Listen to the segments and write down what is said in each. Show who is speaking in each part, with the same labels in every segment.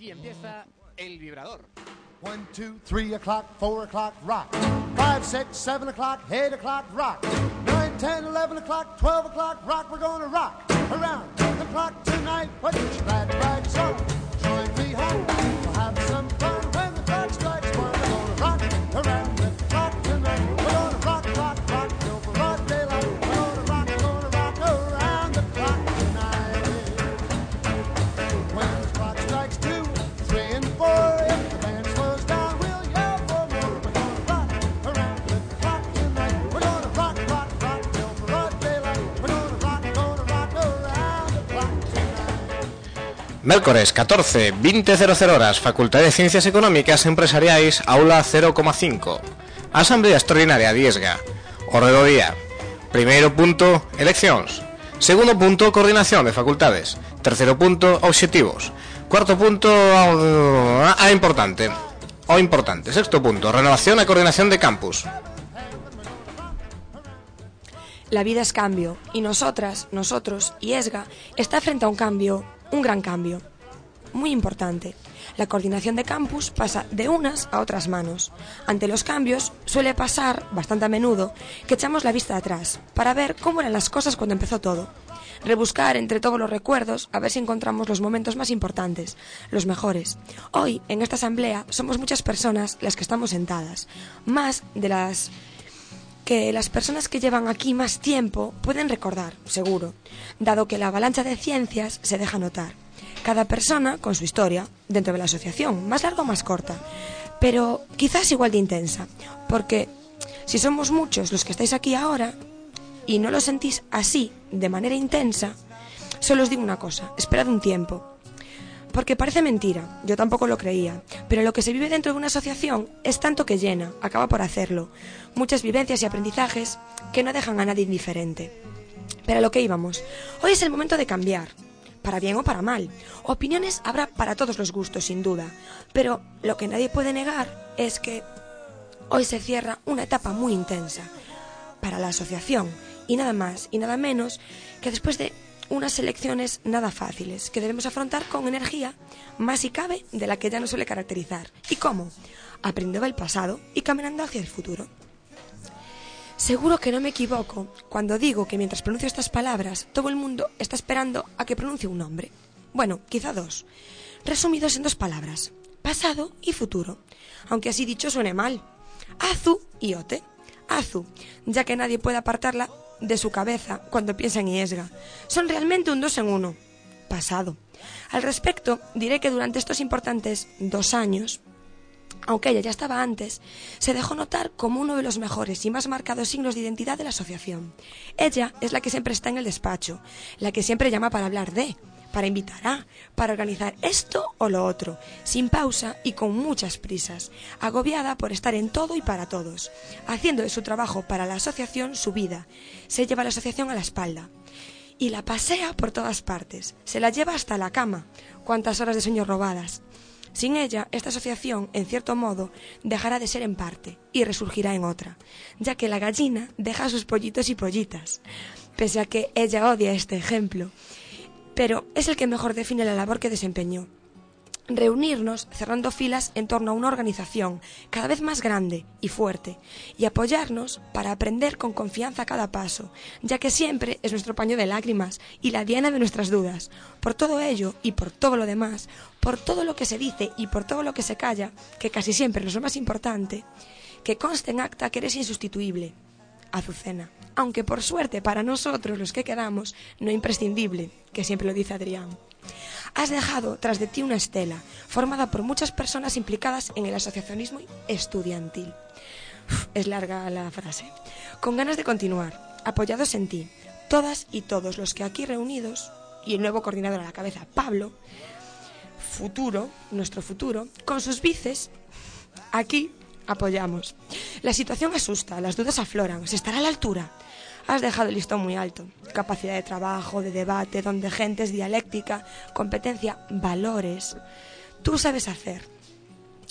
Speaker 1: Aquí empieza el vibrador.
Speaker 2: One, two, three o'clock, four o'clock, rock. Five, six, seven o'clock, eight o'clock, rock. Nine, ten, eleven o'clock, twelve o'clock, rock. We're gonna rock around the clock tonight. Put your glad rags on. Join me home.
Speaker 3: Mércores 14, 20.00 horas, Facultad de Ciencias Económicas Empresariais, aula 0,5. Asamblea Extraordinaria Diesga. Orde día. Primeiro punto, eleccións. Segundo punto, coordinación de facultades. Terceiro punto, obxectivos. Cuarto punto, importante. O importante. Sexto punto, renovación e coordinación de campus.
Speaker 4: La vida es cambio y nosotras, nosotros y ESGA está frente a un cambio, un gran cambio, muy importante. La coordinación de campus pasa de unas a otras manos. Ante los cambios suele pasar, bastante a menudo, que echamos la vista atrás para ver cómo eran las cosas cuando empezó todo. Rebuscar entre todos los recuerdos a ver si encontramos los momentos más importantes, los mejores. Hoy, en esta asamblea, somos muchas personas las que estamos sentadas, más de las que las personas que llevan aquí más tiempo pueden recordar, seguro, dado que la avalancha de ciencias se deja notar. Cada persona con su historia, dentro de la asociación, más larga o más corta, pero quizás igual de intensa, porque si somos muchos los que estáis aquí ahora y no lo sentís así, de manera intensa, solo os digo una cosa, esperad un tiempo, porque parece mentira, yo tampoco lo creía, pero lo que se vive dentro de una asociación es tanto que llena, acaba por hacerlo. Muchas vivencias y aprendizajes que no dejan a nadie indiferente. Pero a lo que íbamos, hoy es el momento de cambiar, para bien o para mal. Opiniones habrá para todos los gustos, sin duda, pero lo que nadie puede negar es que hoy se cierra una etapa muy intensa para la asociación y nada más y nada menos que después de unas elecciones nada fáciles que debemos afrontar con energía, más si cabe, de la que ya nos suele caracterizar. ¿Y cómo? Aprendiendo del pasado y caminando hacia el futuro. Seguro que no me equivoco cuando digo que mientras pronuncio estas palabras, todo el mundo está esperando a que pronuncie un nombre. Bueno, quizá dos. Resumidos en dos palabras, pasado y futuro. Aunque así dicho suene mal. Azu y Ote. Azu, ya que nadie puede apartarla de su cabeza cuando piensa en Iesga. Son realmente un dos en uno. Pasado. Al respecto, diré que durante estos importantes dos años, aunque ella ya estaba antes, se dejó notar como uno de los mejores y más marcados signos de identidad de la asociación. Ella es la que siempre está en el despacho, la que siempre llama para hablar de, para invitar a, para organizar esto o lo otro, sin pausa y con muchas prisas, agobiada por estar en todo y para todos, haciendo de su trabajo para la asociación su vida. Se lleva la asociación a la espalda y la pasea por todas partes, se la lleva hasta la cama, cuántas horas de sueño robadas. Sin ella, esta asociación, en cierto modo, dejará de ser en parte y resurgirá en otra, ya que la gallina deja sus pollitos y pollitas, pese a que ella odia este ejemplo, pero es el que mejor define la labor que desempeñó. Reunirnos cerrando filas en torno a una organización cada vez más grande y fuerte y apoyarnos para aprender con confianza cada paso, ya que siempre es nuestro paño de lágrimas y la diana de nuestras dudas. Por todo ello y por todo lo demás, por todo lo que se dice y por todo lo que se calla, que casi siempre es más importante, que conste en acta que eres insustituible, Azucena, aunque por suerte para nosotros los que quedamos, no imprescindible, que siempre lo dice Adrián. Has dejado tras de ti una estela, formada por muchas personas implicadas en el asociacionismo estudiantil. Es larga la frase. Con ganas de continuar, apoyados en ti, todas y todos los que aquí reunidos, y el nuevo coordinador a la cabeza, Pablo, futuro, nuestro futuro, con sus bices, aquí apoyamos. La situación asusta, las dudas afloran, ¿se estará a la altura? Has dejado el listón muy alto. Capacidad de trabajo, de debate, donde gente es dialéctica, competencia, valores. Tú sabes hacer.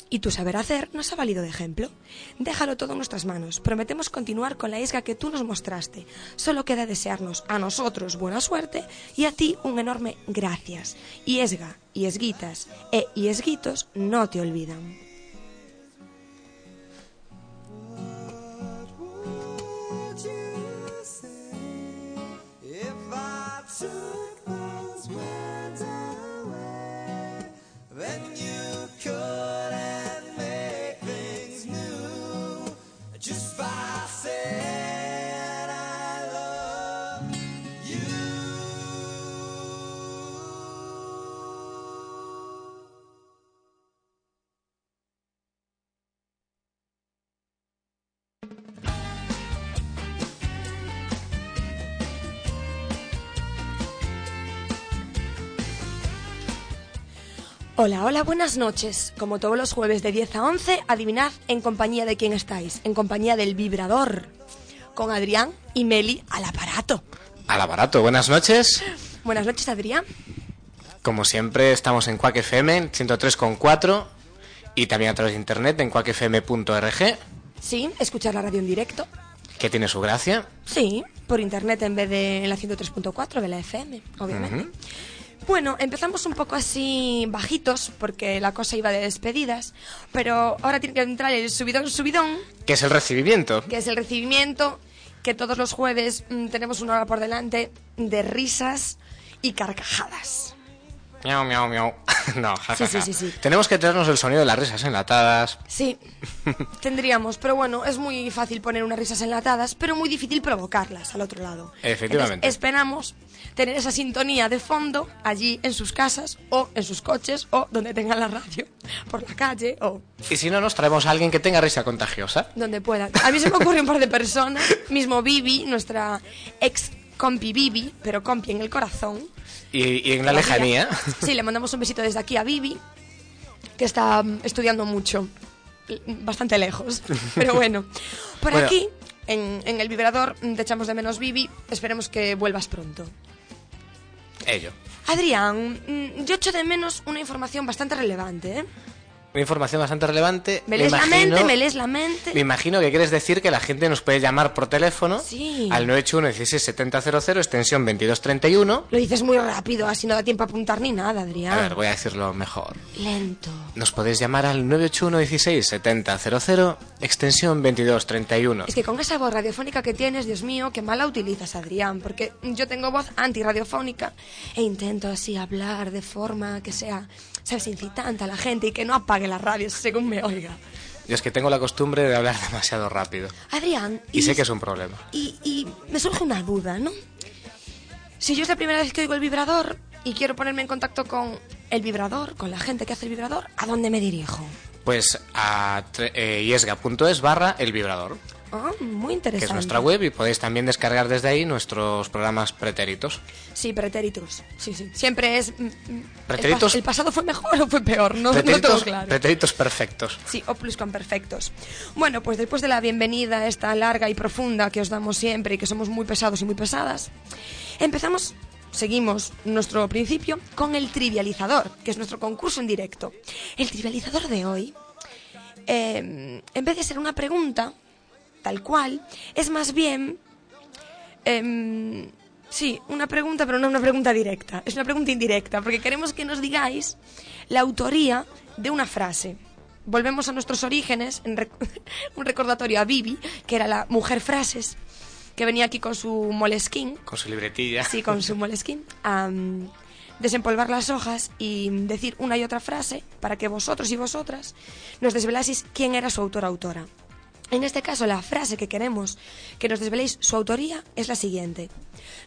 Speaker 4: Y tu saber hacer nos ha valido de ejemplo. Déjalo todo en nuestras manos. Prometemos continuar con la isga que tú nos mostraste. Solo queda desearnos a nosotros buena suerte y a ti un enorme gracias. Y esga, y esguitas, e y esguitos no te olvidan.
Speaker 5: I
Speaker 4: Hola, hola, buenas noches. Como todos los jueves de 10 a 11, adivinad en compañía de quién estáis. En compañía del vibrador. Con Adrián y Meli al aparato.
Speaker 3: Al aparato, buenas noches.
Speaker 4: Buenas noches, Adrián.
Speaker 3: Como siempre, estamos en Quack FM 103.4 y también a través de internet en quackfm.org,
Speaker 4: Sí, escuchar la radio en directo.
Speaker 3: que tiene su gracia.
Speaker 4: Sí, por internet en vez de en la 103.4 de la FM, obviamente. Bueno, empezamos un poco así bajitos porque la cosa iba de despedidas, pero ahora tiene que entrar el subidón subidón,
Speaker 3: que es el recibimiento.
Speaker 4: que es el recibimiento, que todos los jueves mm, tenemos una hora por delante de risas y carcajadas.
Speaker 3: Miau, miau, miau. no, jajaja.
Speaker 4: Sí, sí, sí, sí.
Speaker 3: Tenemos que traernos el sonido de las risas enlatadas.
Speaker 4: Sí, tendríamos, pero bueno, es muy fácil poner unas risas enlatadas, pero muy difícil provocarlas al otro lado.
Speaker 3: Efectivamente.
Speaker 4: Entonces, esperamos tener esa sintonía de fondo allí en sus casas o en sus coches o donde tengan la radio, por la calle o
Speaker 3: Y si no, nos traemos a alguien que tenga risa contagiosa.
Speaker 4: donde puedan. A mí se me ocurre un par de personas, mismo Vivi, nuestra ex compi Vivi, pero compi en el corazón.
Speaker 3: Y, y en la lejanía.
Speaker 4: Sí, le mandamos un besito desde aquí a Vivi, que está mm, estudiando mucho, bastante lejos. Pero bueno, por
Speaker 3: Bueno.
Speaker 4: aquí, en, en el vibrador, mm, te echamos de menos Vivi, esperemos que vuelvas pronto.
Speaker 3: Ello.
Speaker 4: Adrián, mm, yo echo de menos una información bastante relevante, ¿eh?
Speaker 3: Una información bastante relevante.
Speaker 4: Me lees la
Speaker 3: imagino-
Speaker 4: mente, me lees la mente.
Speaker 3: Me imagino que quieres decir que la gente nos puede llamar por teléfono
Speaker 4: Sí.
Speaker 3: al 981 16 7000 extensión 2231.
Speaker 4: Lo dices muy rápido, así no da tiempo a apuntar ni nada, Adrián.
Speaker 3: A ver, voy a decirlo mejor.
Speaker 4: Lento.
Speaker 3: Nos podéis llamar al 981 16 7000 extensión 2231.
Speaker 4: Es que con esa voz radiofónica que tienes, Dios mío, qué mal la utilizas, Adrián, porque yo tengo voz antirradiofónica e intento así hablar de forma que sea, sabes, incitante a la gente y que no apague la radio según me oiga.
Speaker 3: Yo es que tengo la costumbre de hablar demasiado rápido.
Speaker 4: Adrián,
Speaker 3: Y sé que es un problema.
Speaker 4: y, y me surge una duda, ¿no? Si yo es la primera vez que oigo el vibrador y quiero ponerme en contacto con el vibrador, con la gente que hace el vibrador, ¿a dónde me dirijo?
Speaker 3: Pues a eh, yesga.es barra el vibrador,
Speaker 4: Ah, muy
Speaker 3: que
Speaker 4: interesante.
Speaker 3: es nuestra web y podéis también descargar desde ahí nuestros programas pretéritos.
Speaker 4: Sí, pretéritos. Sí, sí. Siempre es. mm, mm,
Speaker 3: Pretéritos-
Speaker 4: ¿El, pas- el pasado fue mejor o fue peor? No, no tengo
Speaker 3: Pretéritos,
Speaker 4: claro.
Speaker 3: pretéritos perfectos.
Speaker 4: Sí, o perfectos. Bueno, pues después de la bienvenida esta larga y profunda que os damos siempre y que somos muy pesados y muy pesadas, empezamos, seguimos nuestro principio con el trivializador, que es nuestro concurso en directo. El trivializador de hoy, eh, en vez de ser una pregunta, tal cual, es más bien... em, sí, una pregunta, pero no una pregunta directa. Es una pregunta indirecta, porque queremos que nos digáis la autoría de una frase. Volvemos a nuestros orígenes, en rec- un recordatorio a Bibi, que era la mujer frases, que venía aquí con su molesquín,
Speaker 3: Con su libretilla.
Speaker 4: sí, con su molesquín, a desempolvar las hojas y decir una y otra frase para que vosotros y vosotras nos desvelaseis quién era su autor autora. En este caso, la frase que queremos que nos desveléis su autoría es la siguiente.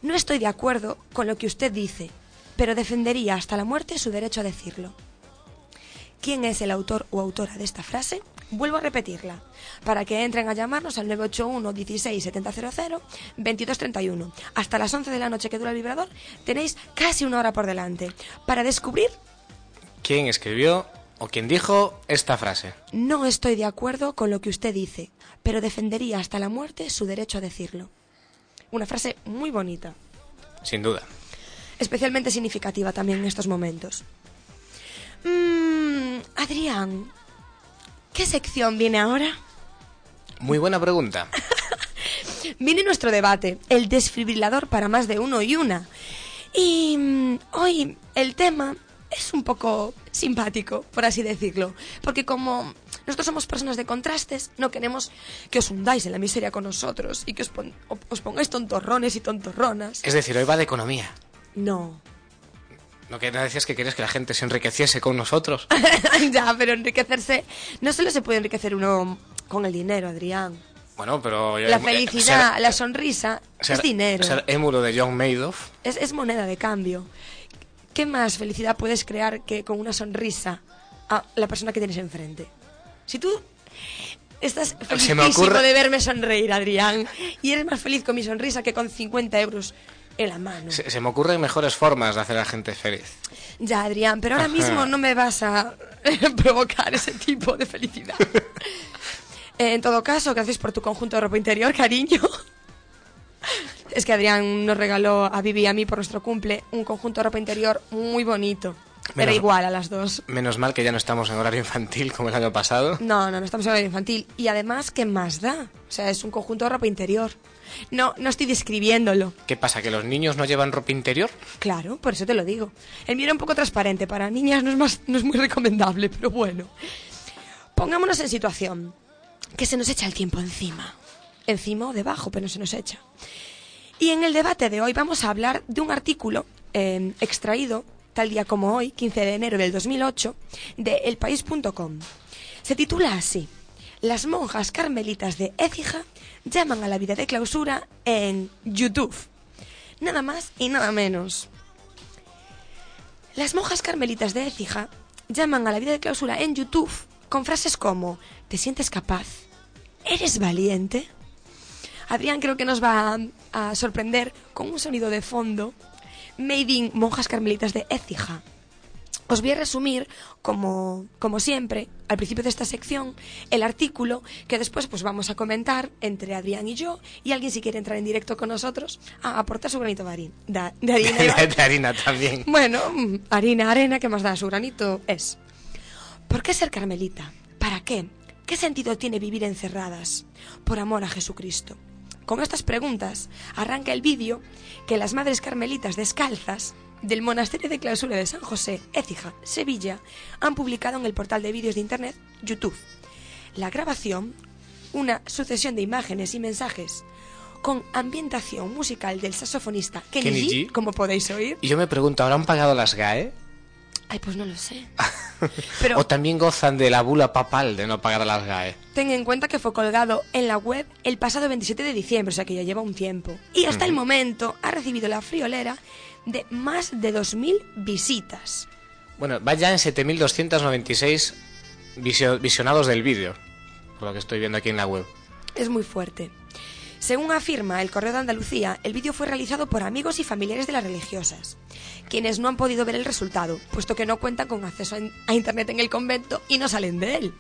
Speaker 4: No estoy de acuerdo con lo que usted dice, pero defendería hasta la muerte su derecho a decirlo. ¿Quién es el autor o autora de esta frase? Vuelvo a repetirla, para que entren a llamarnos al 981 16 700 2231. Hasta las 11 de la noche que dura el vibrador tenéis casi una hora por delante para descubrir
Speaker 3: ¿Quién escribió o quién dijo esta frase?
Speaker 4: no estoy de acuerdo con lo que usted dice, pero defendería hasta la muerte su derecho a decirlo. Una frase muy bonita,
Speaker 3: Sin duda.
Speaker 4: especialmente significativa también en estos momentos. Mm, Adrián, ¿Qué sección viene ahora?
Speaker 3: Muy buena pregunta.
Speaker 4: Viene nuestro debate, el desfibrilador para más de uno y una. Y mm, hoy el tema es un poco simpático, por así decirlo, porque como nosotros somos personas de contrastes, no queremos que os hundáis en la miseria con nosotros y que os, pon- os pongáis tontorrones y tontorronas.
Speaker 3: Es decir, hoy va de economía.
Speaker 4: No.
Speaker 3: ¿No que no decías que querías que la gente se enriqueciese con nosotros?
Speaker 4: ya, pero enriquecerse, no solo se puede enriquecer uno con el dinero, Adrián.
Speaker 3: Bueno, pero...
Speaker 4: La
Speaker 3: eh,
Speaker 4: felicidad,
Speaker 3: ser-
Speaker 4: la sonrisa,
Speaker 3: ser-
Speaker 4: es dinero.
Speaker 3: Ser émulo de John Madoff.
Speaker 4: Es, es moneda de cambio. ¿Qué más felicidad puedes crear que con una sonrisa a la persona que tienes enfrente? Si tú estás felicísimo
Speaker 3: ocurre-
Speaker 4: de verme sonreír, Adrián, y eres más feliz con mi sonrisa que con 50 euros en la mano.
Speaker 3: Se, se me ocurren mejores formas de hacer a la gente feliz.
Speaker 4: Ya, Adrián, pero ahora
Speaker 3: Ajá.
Speaker 4: mismo no me vas a provocar ese tipo de felicidad. Eh, en todo caso, gracias por tu conjunto de ropa interior, cariño. Es que Adrián nos regaló a Vivi y a mí por nuestro cumple un conjunto de ropa interior muy bonito. Era
Speaker 3: Menos-
Speaker 4: igual a las dos.
Speaker 3: Menos mal que ya no estamos en horario infantil como el año pasado.
Speaker 4: No, no, no estamos hablando de infantil. Y además, ¿qué más da? O sea, es un conjunto de ropa interior. No, no estoy describiéndolo.
Speaker 3: ¿Qué pasa? ¿Que los niños no llevan ropa interior?
Speaker 4: Claro, por eso te lo digo. El mío era un poco transparente. Para niñas no es, más, no es muy recomendable, pero bueno. Pongámonos en situación. Que se nos echa el tiempo encima. Encima o debajo, pero no se nos echa. Y en el debate de hoy vamos a hablar de un artículo eh, extraído, tal día como hoy, 15 de enero del 2008, de elpaís.com. Se titula así. Las monjas carmelitas de Écija llaman a la vida de clausura en YouTube. Nada más y nada menos. Las monjas carmelitas de Écija llaman a la vida de clausura en YouTube con frases como ¿Te sientes capaz? ¿Eres valiente? Adrián creo que nos va a, a sorprender con un sonido de fondo made in monjas carmelitas de Écija. Os voy a resumir, como, como siempre, al principio de esta sección, el artículo que después pues vamos a comentar entre Adrián y yo y alguien si quiere entrar en directo con nosotros a aportar su granito de harina. Da- de harina
Speaker 3: de harina también.
Speaker 4: bueno, mm, harina, arena, ¿qué más da? Su granito es. ¿Por qué ser carmelita? ¿Para qué? ¿Qué sentido tiene vivir encerradas? Por amor a Jesucristo. Con estas preguntas arranca el vídeo que las madres carmelitas descalzas del monasterio de clausura de San José, Écija, Sevilla, han publicado en el portal de vídeos de internet YouTube. La grabación, una sucesión de imágenes y mensajes con ambientación musical del saxofonista Kenny,
Speaker 3: Kenny
Speaker 4: G,
Speaker 3: G.
Speaker 4: como podéis oír.
Speaker 3: Y yo me pregunto, ¿habrán pagado las GAE?
Speaker 4: Ay, pues no lo sé. Pero
Speaker 3: ¿O también gozan de la bula papal de no pagar las GAE?
Speaker 4: ten en cuenta que fue colgado en la web el pasado 27 de diciembre, o sea que ya lleva un tiempo. Y hasta el momento ha recibido la friolera de más de 2.000 visitas.
Speaker 3: Bueno, va ya en 7.296 visio- visionados del vídeo, por lo que estoy viendo aquí en la web.
Speaker 4: Es muy fuerte. Según afirma el Correo de Andalucía, el vídeo fue realizado por amigos y familiares de las religiosas, quienes no han podido ver el resultado, puesto que no cuentan con acceso a in- a Internet en el convento y no salen de él.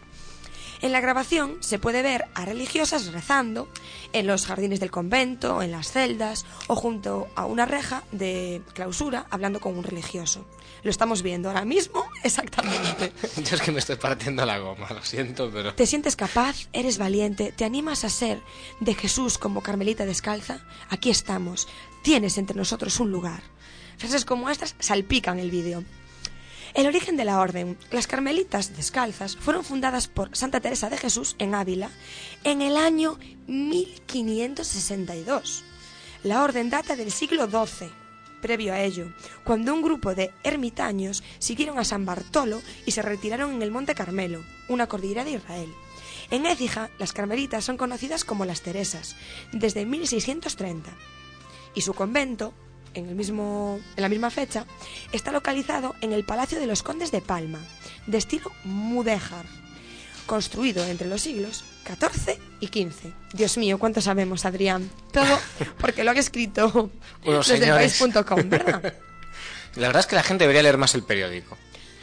Speaker 4: En la grabación se puede ver a religiosas rezando en los jardines del convento, en las celdas o junto a una reja de clausura hablando con un religioso. Lo estamos viendo ahora mismo exactamente.
Speaker 3: Yo es que me estoy partiendo la goma, lo siento, pero...
Speaker 4: ¿Te sientes capaz? ¿Eres valiente? ¿Te animas a ser de Jesús como Carmelita descalza? Aquí estamos. Tienes entre nosotros un lugar. Frases como estas salpican el vídeo. El origen de la orden. Las Carmelitas descalzas fueron fundadas por Santa Teresa de Jesús en Ávila en el año 1562. La orden data del siglo XII. Previo a ello, cuando un grupo de ermitaños siguieron a San Bartolo y se retiraron en el Monte Carmelo, una cordillera de Israel. En Écija, las carmelitas son conocidas como las Teresas, desde 1630 y su convento, en, el mismo, en la misma fecha, está localizado en el Palacio de los Condes de Palma, de estilo mudéjar, construido entre los siglos XIV y XV. Dios mío, ¿cuánto sabemos, Adrián? Todo porque lo han escrito los país.com, ¿verdad?
Speaker 3: La verdad es que la gente debería leer más el periódico.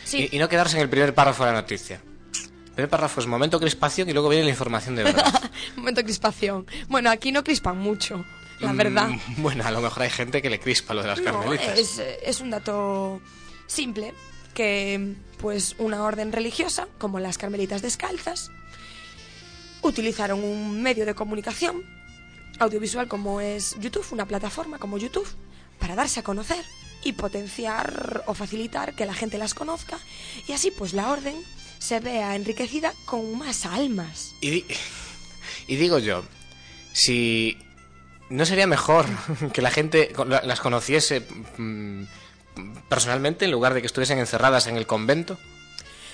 Speaker 4: Sí.
Speaker 3: Y, y no quedarse en el primer párrafo de la noticia. El primer párrafo es momento crispación y luego viene la información de verdad.
Speaker 4: Momento de crispación. Bueno, aquí no crispan mucho, la verdad.
Speaker 3: Mm, Bueno, a lo mejor hay gente que le crispa lo de las
Speaker 4: No,
Speaker 3: carmelitas.
Speaker 4: es, es un dato simple que pues una orden religiosa como las carmelitas descalzas utilizaron un medio de comunicación audiovisual como es YouTube, una plataforma como YouTube, para darse a conocer y potenciar o facilitar que la gente las conozca y así pues la orden se vea enriquecida con más almas.
Speaker 3: Y digo yo, si no sería mejor que la gente las conociese mm, personalmente en lugar de que estuviesen encerradas en el convento,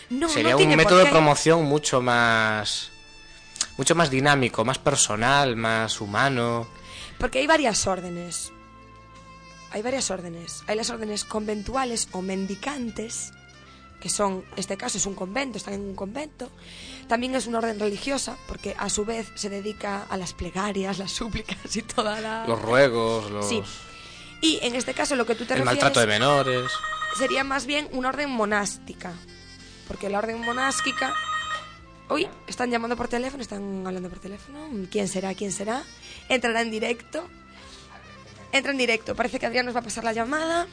Speaker 4: No,
Speaker 3: sería
Speaker 4: no
Speaker 3: un método de promoción mucho más mucho más dinámico, más personal, más humano.
Speaker 4: Porque hay varias órdenes. Hay varias órdenes. Hay las órdenes conventuales o mendicantes, que son, este caso es un convento, están en un convento. También es una orden religiosa, porque a su vez se dedica a las plegarias, las súplicas y toda la...
Speaker 3: Los ruegos, los
Speaker 4: Sí. Y en este caso lo que tú te
Speaker 3: el
Speaker 4: refieres
Speaker 3: maltrato de menores.
Speaker 4: sería más bien una orden monástica. Porque la orden monástica... Uy, están llamando por teléfono, están hablando por teléfono. ¿Quién será? ¿Quién será? Entrará en directo. Entra en directo. Parece que Adrián nos va a pasar la llamada.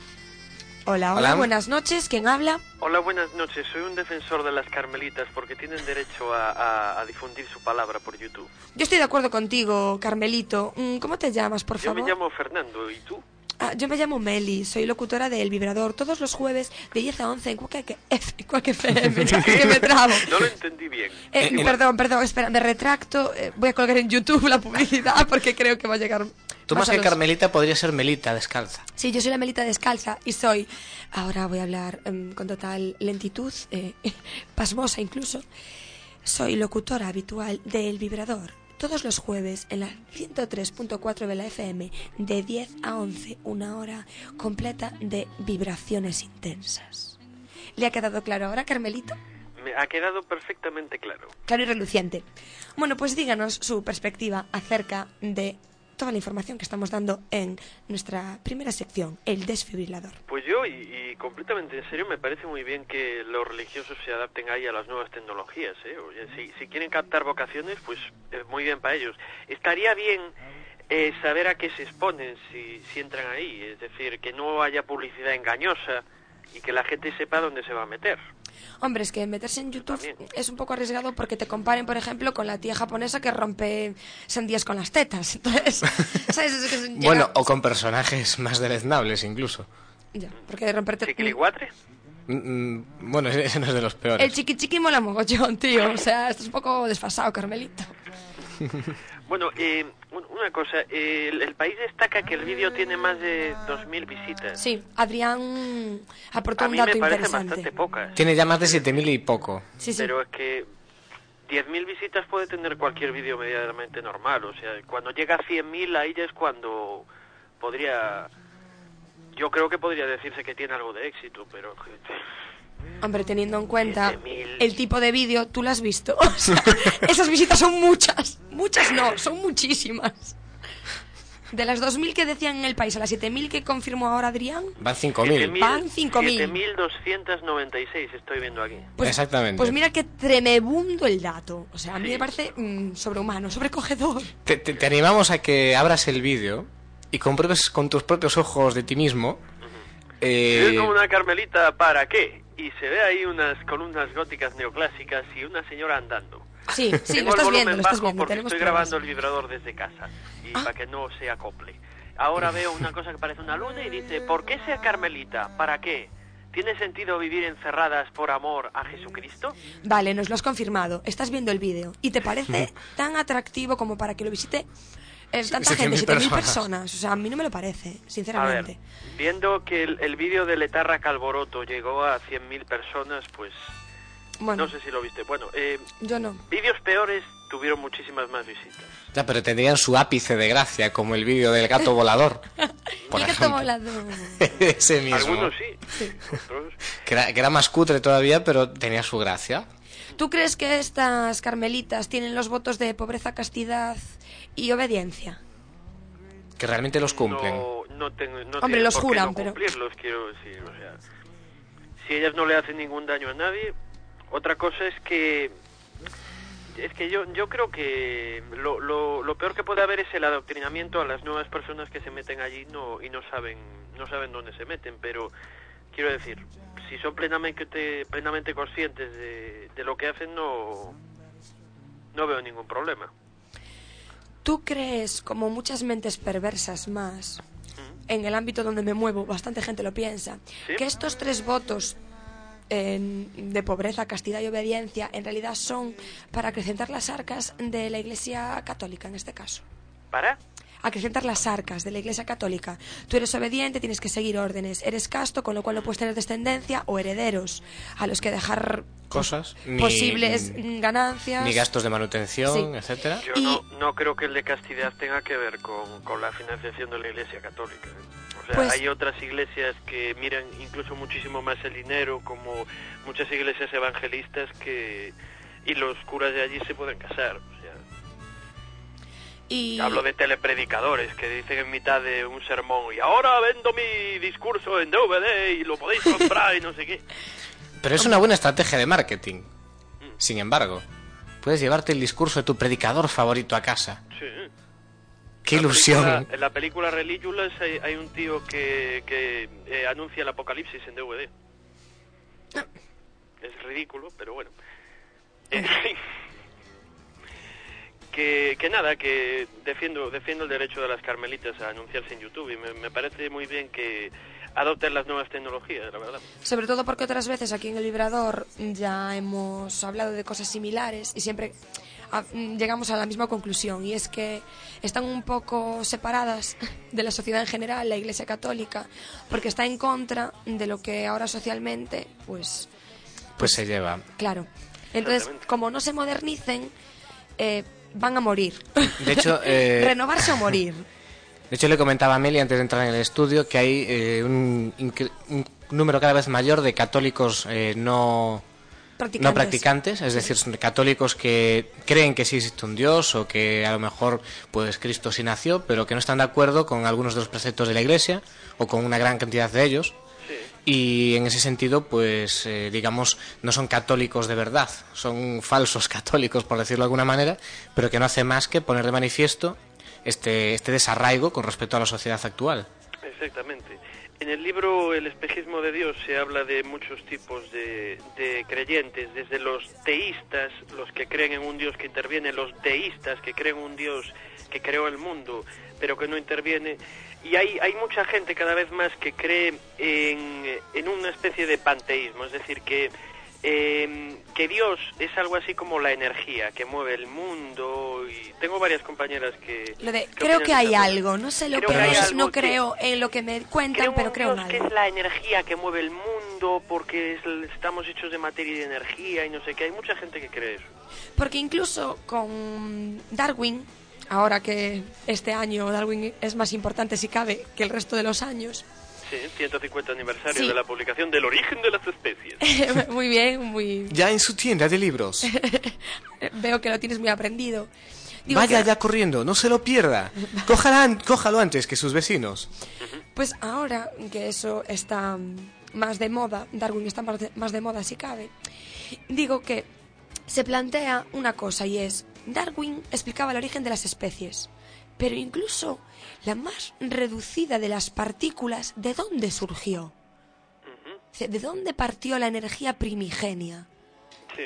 Speaker 4: Hola, hola,
Speaker 3: Hola.
Speaker 4: buenas noches. ¿Quién habla?
Speaker 6: Hola, buenas noches. Soy un defensor de las carmelitas porque tienen derecho a, a- a difundir su palabra por YouTube.
Speaker 4: Yo estoy de acuerdo contigo, Carmelito. Mm, ¿Cómo te llamas, por
Speaker 6: Yo
Speaker 4: favor?
Speaker 6: me llamo Fernando, ¿y tú?
Speaker 4: Ah, yo me llamo Meli, soy locutora de El Vibrador todos los jueves de 10 a 11 en Quack FM. Que me trabo.
Speaker 6: No lo entendí bien.
Speaker 4: Eh, perdón, perdón, espera, me retracto. eh, voy a colgar en YouTube la publicidad porque creo que va a llegar.
Speaker 3: Tú más que
Speaker 4: los-
Speaker 3: Carmelita podría ser Melita descalza.
Speaker 4: Sí, yo soy la Melita descalza y soy. Ahora voy a hablar em, con total lentitud, eh, pasmosa incluso. Soy locutora habitual de El Vibrador. Todos los jueves en la 103.4 de la FM, de 10 a 11, una hora completa de vibraciones intensas. ¿Le ha quedado claro ahora, Carmelito?
Speaker 6: Me ha quedado perfectamente claro.
Speaker 4: Claro y reluciente. Bueno, pues díganos su perspectiva acerca de toda la información que estamos dando en nuestra primera sección, el desfibrilador.
Speaker 6: Pues yo, y, completamente en serio, me parece muy bien que los religiosos se adapten ahí a las nuevas tecnologías. ¿eh? Oye, si, si quieren captar vocaciones, pues eh, muy bien para ellos. Estaría bien eh, saber a qué se exponen si, si entran ahí, es decir, que no haya publicidad engañosa y que la gente sepa dónde se va a meter.
Speaker 4: Hombre, es que meterse en YouTube
Speaker 6: También.
Speaker 4: es un poco arriesgado porque te comparen, por ejemplo, con la tía japonesa que rompe sandías con las tetas. Entonces, ¿sabes? Es que es- llega-
Speaker 3: Bueno, o con personajes más deleznables incluso.
Speaker 4: Ya, porque de romperte...
Speaker 3: Mm, mm, Bueno, ese no es de los peores.
Speaker 4: El chiqui chiqui mola mogollón, tío. O sea, esto es un poco desfasado, Carmelito.
Speaker 6: Bueno, eh, un- una cosa, eh, el, el país destaca que el vídeo tiene más de 2.000 visitas.
Speaker 4: Sí, Adrián aportó
Speaker 6: A
Speaker 4: un dato
Speaker 6: me parece
Speaker 4: interesante.
Speaker 6: bastante pocas.
Speaker 3: Tiene ya más de 7.000 y poco.
Speaker 4: Sí, sí.
Speaker 6: Pero es que 10.000 visitas puede tener cualquier vídeo medianamente normal. O sea, cuando llega a 100.000 ahí ya es cuando podría... Yo creo que podría decirse que tiene algo de éxito, pero...
Speaker 4: Hombre, teniendo en cuenta
Speaker 6: 7.000.
Speaker 4: el tipo de vídeo, tú lo has visto. O sea, esas visitas son muchas. Muchas no, son muchísimas. De las 2.000 que decían en el país a las 7.000 que confirmó ahora Adrián,
Speaker 3: Van 5.000.
Speaker 4: Van 5.000.
Speaker 6: 7.296 estoy viendo aquí.
Speaker 4: pues,
Speaker 3: Exactamente.
Speaker 4: pues mira que tremebundo el dato. O sea, a mí
Speaker 6: Sí.
Speaker 4: me parece mm, sobrehumano, sobrecogedor.
Speaker 3: Te, te- te animamos a que abras el vídeo y compruebes con tus propios ojos de ti mismo. eh,
Speaker 6: Es como una carmelita, ¿para qué? Y se ve ahí unas columnas góticas neoclásicas y una señora andando.
Speaker 4: Sí, sí,
Speaker 6: Tengo
Speaker 4: lo estás
Speaker 6: el volumen
Speaker 4: viendo, lo estás
Speaker 6: bajo
Speaker 4: viendo.
Speaker 6: porque estoy grabando el vibrador desde casa y
Speaker 4: Ah.
Speaker 6: para que no se acople. Ahora veo una cosa que parece una luna y dice, ¿por qué ser carmelita? ¿Para qué? ¿Tiene sentido vivir encerradas por amor a Jesucristo?
Speaker 4: Vale, nos lo has confirmado. Estás viendo el vídeo y te parece tan atractivo como para que lo visite eh, tanta
Speaker 3: 7.000
Speaker 4: gente, 7.000
Speaker 3: personas.
Speaker 4: personas. O sea, a mí no me lo parece,
Speaker 6: A ver,
Speaker 4: sinceramente.
Speaker 6: viendo que el, el vídeo de Letarra Calboroto llegó a 100.000 personas, pues
Speaker 4: Bueno,
Speaker 6: no sé si lo viste. Bueno, eh,
Speaker 4: yo no.
Speaker 6: vídeos peores tuvieron muchísimas más visitas.
Speaker 3: Ya, pero tendrían su ápice de gracia, como el vídeo del gato volador. Por
Speaker 4: el gato
Speaker 3: ejemplo.
Speaker 4: volador.
Speaker 3: Ese mismo.
Speaker 6: Algunos sí.
Speaker 3: Que era, que era más cutre todavía, pero tenía su gracia.
Speaker 4: ¿Tú crees que estas carmelitas tienen los votos de pobreza, castidad y obediencia?
Speaker 3: Que realmente los cumplen.
Speaker 6: No, no tengo, no
Speaker 4: Hombre, los juran,
Speaker 6: no
Speaker 4: pero-
Speaker 6: cumplirlos, quiero decir. O sea, si ellas no le hacen ningún daño a nadie, otra cosa es que es que yo yo creo que lo, lo, lo peor que puede haber es el adoctrinamiento a las nuevas personas que se meten allí no y no saben no saben dónde se meten pero quiero decir si son plenamente plenamente conscientes de, de lo que hacen no no veo ningún problema.
Speaker 4: ¿Tú crees, como muchas mentes perversas más, en el ámbito donde me muevo, bastante gente lo piensa,
Speaker 6: Sí.
Speaker 4: que estos tres votos en- de pobreza, castidad y obediencia en realidad son para acrecentar las arcas de la Iglesia Católica en este caso?
Speaker 6: ¿Para?
Speaker 4: Acrecentar las arcas de la Iglesia Católica. Tú eres obediente, tienes que seguir órdenes. Eres casto, con lo cual no puedes tener descendencia o herederos a los que dejar
Speaker 3: Cosas, ni-
Speaker 4: posibles mm, ganancias.
Speaker 3: Ni gastos de manutención,
Speaker 4: Sí.
Speaker 3: etcétera.
Speaker 6: Yo
Speaker 4: Y-
Speaker 6: no, no creo que el de castidad tenga que ver con, con la financiación de la Iglesia Católica. ¿eh? O sea,
Speaker 4: Pues-
Speaker 6: hay otras iglesias que miran incluso muchísimo más el dinero, como muchas iglesias evangelistas que y los curas de allí se pueden casar.
Speaker 4: Y
Speaker 6: Hablo de telepredicadores que dicen en mitad de un sermón y ahora vendo mi discurso en DVD y lo podéis comprar y no sé qué.
Speaker 3: Pero es una buena estrategia de marketing. Sin embargo, puedes llevarte el discurso de tu predicador favorito a casa.
Speaker 6: Sí.
Speaker 3: ¡Qué
Speaker 6: la
Speaker 3: ilusión!
Speaker 6: película- en la película Religulous hay, hay un tío que, que eh, anuncia el apocalipsis en DVD. Es ridículo, pero bueno. En fin. Que, que nada, que defiendo, defiendo el derecho de las carmelitas a anunciarse en YouTube y me, me parece muy bien que adopten las nuevas tecnologías, la verdad.
Speaker 4: sobre todo porque otras veces aquí en el Librador ya hemos hablado de cosas similares y siempre a- mm, llegamos a la misma conclusión y es que están un poco separadas de la sociedad en general, la Iglesia Católica, porque está en contra de lo que ahora socialmente, pues
Speaker 3: Pues se lleva.
Speaker 4: claro. Entonces, como no se modernicen, eh, van a morir.
Speaker 3: De hecho, eh,
Speaker 4: Renovarse o morir.
Speaker 3: de hecho, le comentaba a Meli antes de entrar en el estudio que hay eh, un, un número cada vez mayor de católicos eh, no,
Speaker 4: Practicantes.
Speaker 3: no practicantes, es decir, son católicos que creen que sí existe un Dios o que a lo mejor pues Cristo sí nació, pero que no están de acuerdo con algunos de los preceptos de la Iglesia o con una gran cantidad de ellos. Y en ese sentido, pues eh, digamos, no son católicos de verdad, son falsos católicos, por decirlo de alguna manera, pero que no hace más que poner de manifiesto este, este desarraigo con respecto a la sociedad actual.
Speaker 6: Exactamente. En el libro El espejismo de Dios se habla de muchos tipos de, de creyentes, desde los teístas, los que creen en un Dios que interviene, los deístas, que creen en un Dios que creó el mundo, pero que no interviene. Y hay, hay mucha gente cada vez más que cree en, en una especie de panteísmo, es decir, que, eh, que Dios es algo así como la energía que mueve el mundo. Y tengo varias compañeras que...
Speaker 4: Lo de, creo que hay algo, no sé lo
Speaker 6: Creo
Speaker 4: que es,
Speaker 6: algo,
Speaker 4: no creo en lo que me cuentan,
Speaker 6: Creo
Speaker 4: pero creo en
Speaker 6: Dios que
Speaker 4: algo.
Speaker 6: es la energía que mueve el mundo porque es- estamos hechos de materia y de energía y no sé qué. Hay mucha gente que cree eso.
Speaker 4: Porque incluso con Darwin, ahora que este año Darwin es más importante si cabe que el resto de los años,
Speaker 6: Sí, 150 aniversario
Speaker 4: Sí.
Speaker 6: de la publicación del origen de las especies.
Speaker 4: muy bien, muy
Speaker 3: Ya en su tienda de libros.
Speaker 4: veo que lo tienes muy aprendido. Digo
Speaker 3: Vaya
Speaker 4: que,
Speaker 3: ya corriendo, no se lo pierda. Cójala cójalo antes que sus vecinos.
Speaker 4: Pues ahora que eso está más de moda, Darwin está más de, más de moda si cabe, digo que se plantea una cosa y es, Darwin explicaba el origen de las especies, pero incluso la más reducida de las partículas, ¿de dónde surgió? ¿De dónde partió la energía primigenia?
Speaker 6: Sí.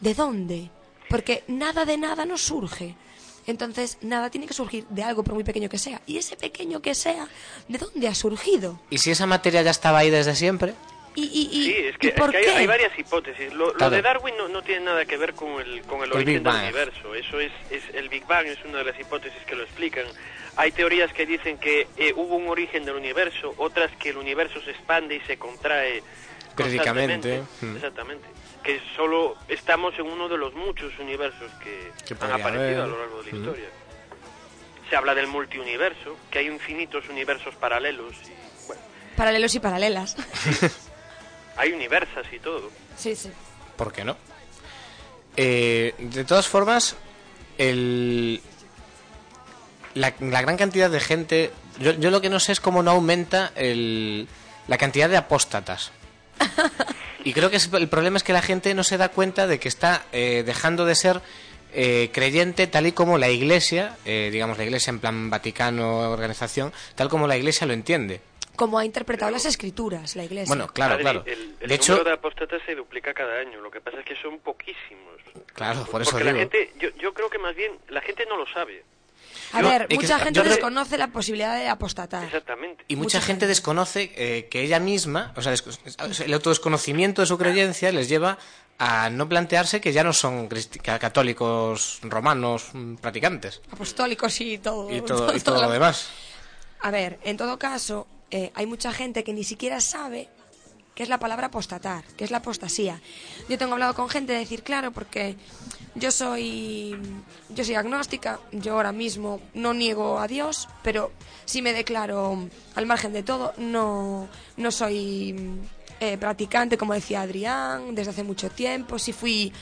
Speaker 4: ¿De dónde? Porque nada de nada no surge. Entonces, nada tiene que surgir de algo, por muy pequeño que sea. Y ese pequeño que sea, ¿de dónde ha surgido?
Speaker 3: ¿Y si esa materia ya estaba ahí desde siempre?
Speaker 4: ¿Y, y, y,
Speaker 6: Sí, es
Speaker 4: ¿y
Speaker 6: que, es
Speaker 4: por
Speaker 6: que hay,
Speaker 4: qué?
Speaker 6: hay varias hipótesis. Lo, lo
Speaker 3: Claro.
Speaker 6: de Darwin no, no tiene nada que ver con el, con el
Speaker 3: el
Speaker 6: origen
Speaker 3: Big
Speaker 6: del
Speaker 3: Bang.
Speaker 6: universo. Eso es, es el Big Bang es una de las hipótesis que lo explican. Hay teorías que dicen que eh, hubo un origen del universo, otras que el universo se expande y se contrae
Speaker 3: Periódicamente, mm.
Speaker 6: Exactamente. Que solo estamos en uno de los muchos universos que,
Speaker 3: Que
Speaker 6: han aparecido
Speaker 3: haber.
Speaker 6: a lo largo de la
Speaker 3: Mm.
Speaker 6: historia. Se habla del multiuniverso, que hay infinitos universos paralelos y bueno,
Speaker 4: Paralelos y paralelas.
Speaker 6: hay universas y todo.
Speaker 4: sí, sí.
Speaker 3: ¿Por qué no? Eh, de todas formas, el, la, la gran cantidad de gente... Yo, yo lo que no sé es cómo no aumenta el, la cantidad de apóstatas. Y creo que es- el problema es que la gente no se da cuenta de que está eh, dejando de ser eh, creyente tal y como la Iglesia, eh, digamos la Iglesia en plan Vaticano, organización, tal como la Iglesia lo entiende.
Speaker 4: Como ha interpretado las escrituras, la iglesia.
Speaker 3: Bueno, claro,
Speaker 6: Adri,
Speaker 3: claro.
Speaker 6: El, el
Speaker 3: De hecho,
Speaker 6: número de apóstatas se duplica cada año. Lo que pasa es que son poquísimos.
Speaker 3: Claro, por eso
Speaker 6: Porque la
Speaker 3: digo.
Speaker 6: gente, yo, yo creo que más bien la gente no lo sabe.
Speaker 4: A
Speaker 3: No,
Speaker 4: ver,
Speaker 3: que
Speaker 4: mucha
Speaker 3: yo
Speaker 4: gente
Speaker 3: creo-
Speaker 4: desconoce la posibilidad de apostatar.
Speaker 6: Exactamente.
Speaker 3: Y mucha,
Speaker 4: Mucha
Speaker 3: gente
Speaker 4: gente.
Speaker 3: desconoce eh, que ella misma, o sea, el autodesconocimiento de su creencia les lleva a no plantearse que ya no son católicos romanos mm, practicantes
Speaker 4: Apostólicos y todo.
Speaker 3: y todo, y todo
Speaker 4: la-
Speaker 3: lo demás.
Speaker 4: A ver, en todo caso, eh, hay mucha gente que ni siquiera sabe qué es la palabra apostatar, qué es la apostasía. Yo tengo hablado con gente de decir, claro, porque yo soy yo soy agnóstica, yo ahora mismo no niego a Dios, pero sí me declaro al margen de todo, no no soy eh, practicante como decía Adrián desde hace mucho tiempo, sí fui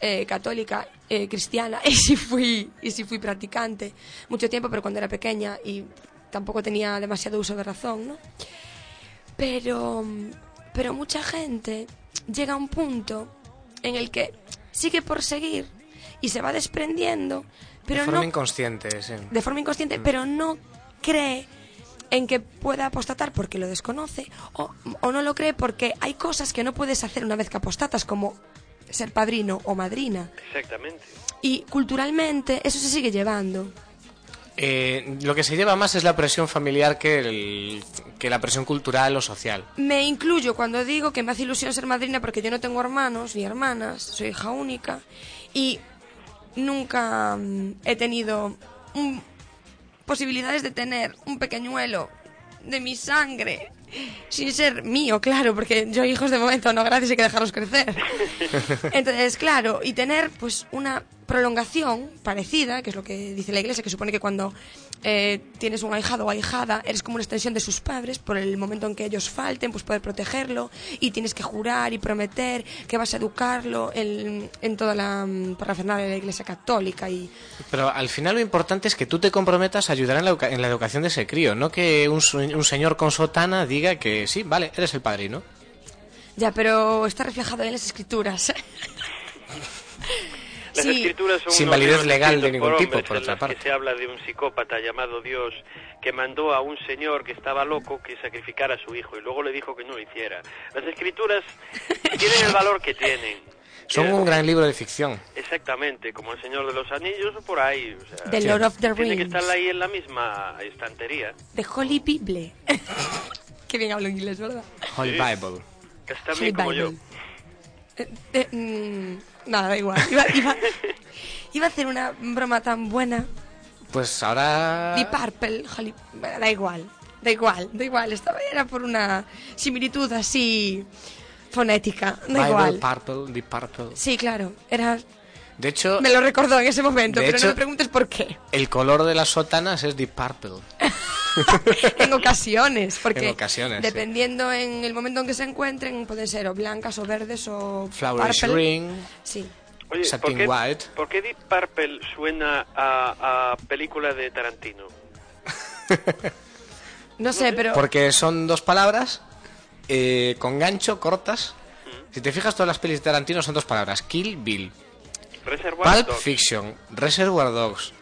Speaker 4: eh, católica, cristiana, y sí fui y sí fui practicante mucho tiempo, pero cuando era pequeña y tampoco tenía demasiado uso de razón, ¿no? Pero, pero mucha gente llega a un punto en el que sigue por seguir y se va desprendiendo, pero
Speaker 3: de forma
Speaker 4: no
Speaker 3: inconsciente, sí.
Speaker 4: de forma inconsciente, pero no cree en que pueda apostatar porque lo desconoce o, o no lo cree porque hay cosas que no puedes hacer una vez que apostatas, como ser padrino o madrina.
Speaker 6: Exactamente.
Speaker 4: Y culturalmente eso se sigue llevando.
Speaker 3: Eh, lo que se lleva más es la presión familiar que, el- que la presión cultural o social.
Speaker 4: Me incluyo cuando digo que me hace ilusión ser madrina porque yo no tengo hermanos ni hermanas, soy hija única y nunca mm, he tenido mm, posibilidades de tener un pequeñuelo de mi sangre sin ser mío, claro, porque yo hijos de momento no, gracias, hay que dejarlos crecer. Entonces, claro, y tener pues una prolongación parecida, que es lo que dice la iglesia, que supone que cuando eh, tienes un ahijado o ahijada, eres como una extensión de sus padres, por el momento en que ellos falten, pues poder protegerlo, y tienes que jurar y prometer que vas a educarlo en, en toda la mm, parafernalia de la iglesia católica y
Speaker 3: Pero al final lo importante es que tú te comprometas a ayudar en la, en la educación de ese crío, no que un, un señor con sotana diga que sí, vale, eres el padrino.
Speaker 4: ya, pero está reflejado en las escrituras.
Speaker 6: Las
Speaker 4: Sí.
Speaker 6: escrituras son
Speaker 3: Sin validez legal de ningún
Speaker 6: por
Speaker 3: tipo,
Speaker 6: hombres
Speaker 3: por otra parte.
Speaker 6: que se habla de un psicópata llamado Dios que mandó a un señor que estaba loco que sacrificara a su hijo y luego le dijo que no lo hiciera. Las escrituras tienen el valor que tienen.
Speaker 3: Son un gran libro de ficción.
Speaker 6: Exactamente, como el Señor de los Anillos o por ahí. O sea,
Speaker 4: The Lord of the
Speaker 6: tiene que
Speaker 4: Rings.
Speaker 6: estar ahí en la misma estantería.
Speaker 4: The Holy Bible. Qué bien hablo inglés, ¿verdad?
Speaker 3: Holy
Speaker 6: Sí.
Speaker 3: Bible.
Speaker 6: Está
Speaker 4: Holy
Speaker 6: bien como yo.
Speaker 4: Bible. Eh, eh, mm, nada, da igual. Iba, iba, iba a hacer una broma tan buena.
Speaker 3: Pues ahora...
Speaker 4: Deep Purple, da igual. Da igual, da igual. Estaba era por una similitud así fonética. Da
Speaker 3: Bible,
Speaker 4: igual.
Speaker 3: Purple, Deep Purple.
Speaker 4: Sí, claro. Era...
Speaker 3: De hecho,
Speaker 4: Me lo recordó en ese momento, pero
Speaker 3: hecho-
Speaker 4: no me preguntes por qué.
Speaker 3: el color de las sotanas es Deep Purple.
Speaker 4: en ocasiones, porque
Speaker 3: En ocasiones, sí.
Speaker 4: dependiendo en el momento en que se encuentren, pueden ser o blancas o verdes o purple.
Speaker 3: Ring.
Speaker 4: Sí.
Speaker 6: Oye, ¿por qué,
Speaker 3: White.
Speaker 6: ¿por qué Deep Purple suena a, a película de Tarantino?
Speaker 4: No sé, pero
Speaker 3: Porque son dos palabras eh, con gancho, cortas. Si te fijas, todas las pelis de Tarantino son dos palabras. Kill Bill.
Speaker 6: Reservoir
Speaker 3: Pulp
Speaker 6: Dogs.
Speaker 3: Fiction. Reservoir Dogs.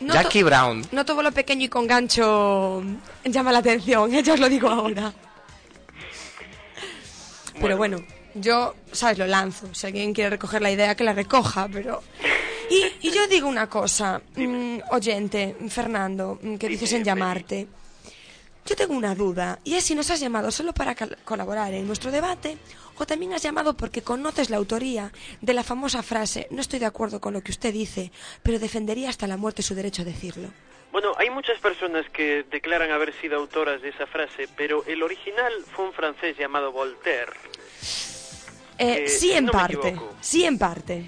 Speaker 4: No,
Speaker 3: Jackie Brown.
Speaker 4: no todo lo pequeño y con gancho llama la atención, ya os lo digo ahora. Pero bueno, yo, ¿sabes? Lo lanzo. Si alguien quiere recoger la idea, que la recoja, pero... Y, y yo digo una cosa, mm, oyente, Fernando, mm, que dices en llamarte. Yo tengo una duda, y es si nos has llamado solo para colaborar en nuestro debate, o también has llamado porque conoces la autoría de la famosa frase, no estoy de acuerdo con lo que usted dice, pero defendería hasta la muerte su derecho a decirlo.
Speaker 6: Bueno, hay muchas personas que declaran haber sido autoras de esa frase, pero el original fue un francés llamado Voltaire.
Speaker 4: Eh, sí, en
Speaker 6: no
Speaker 4: parte, sí, en parte,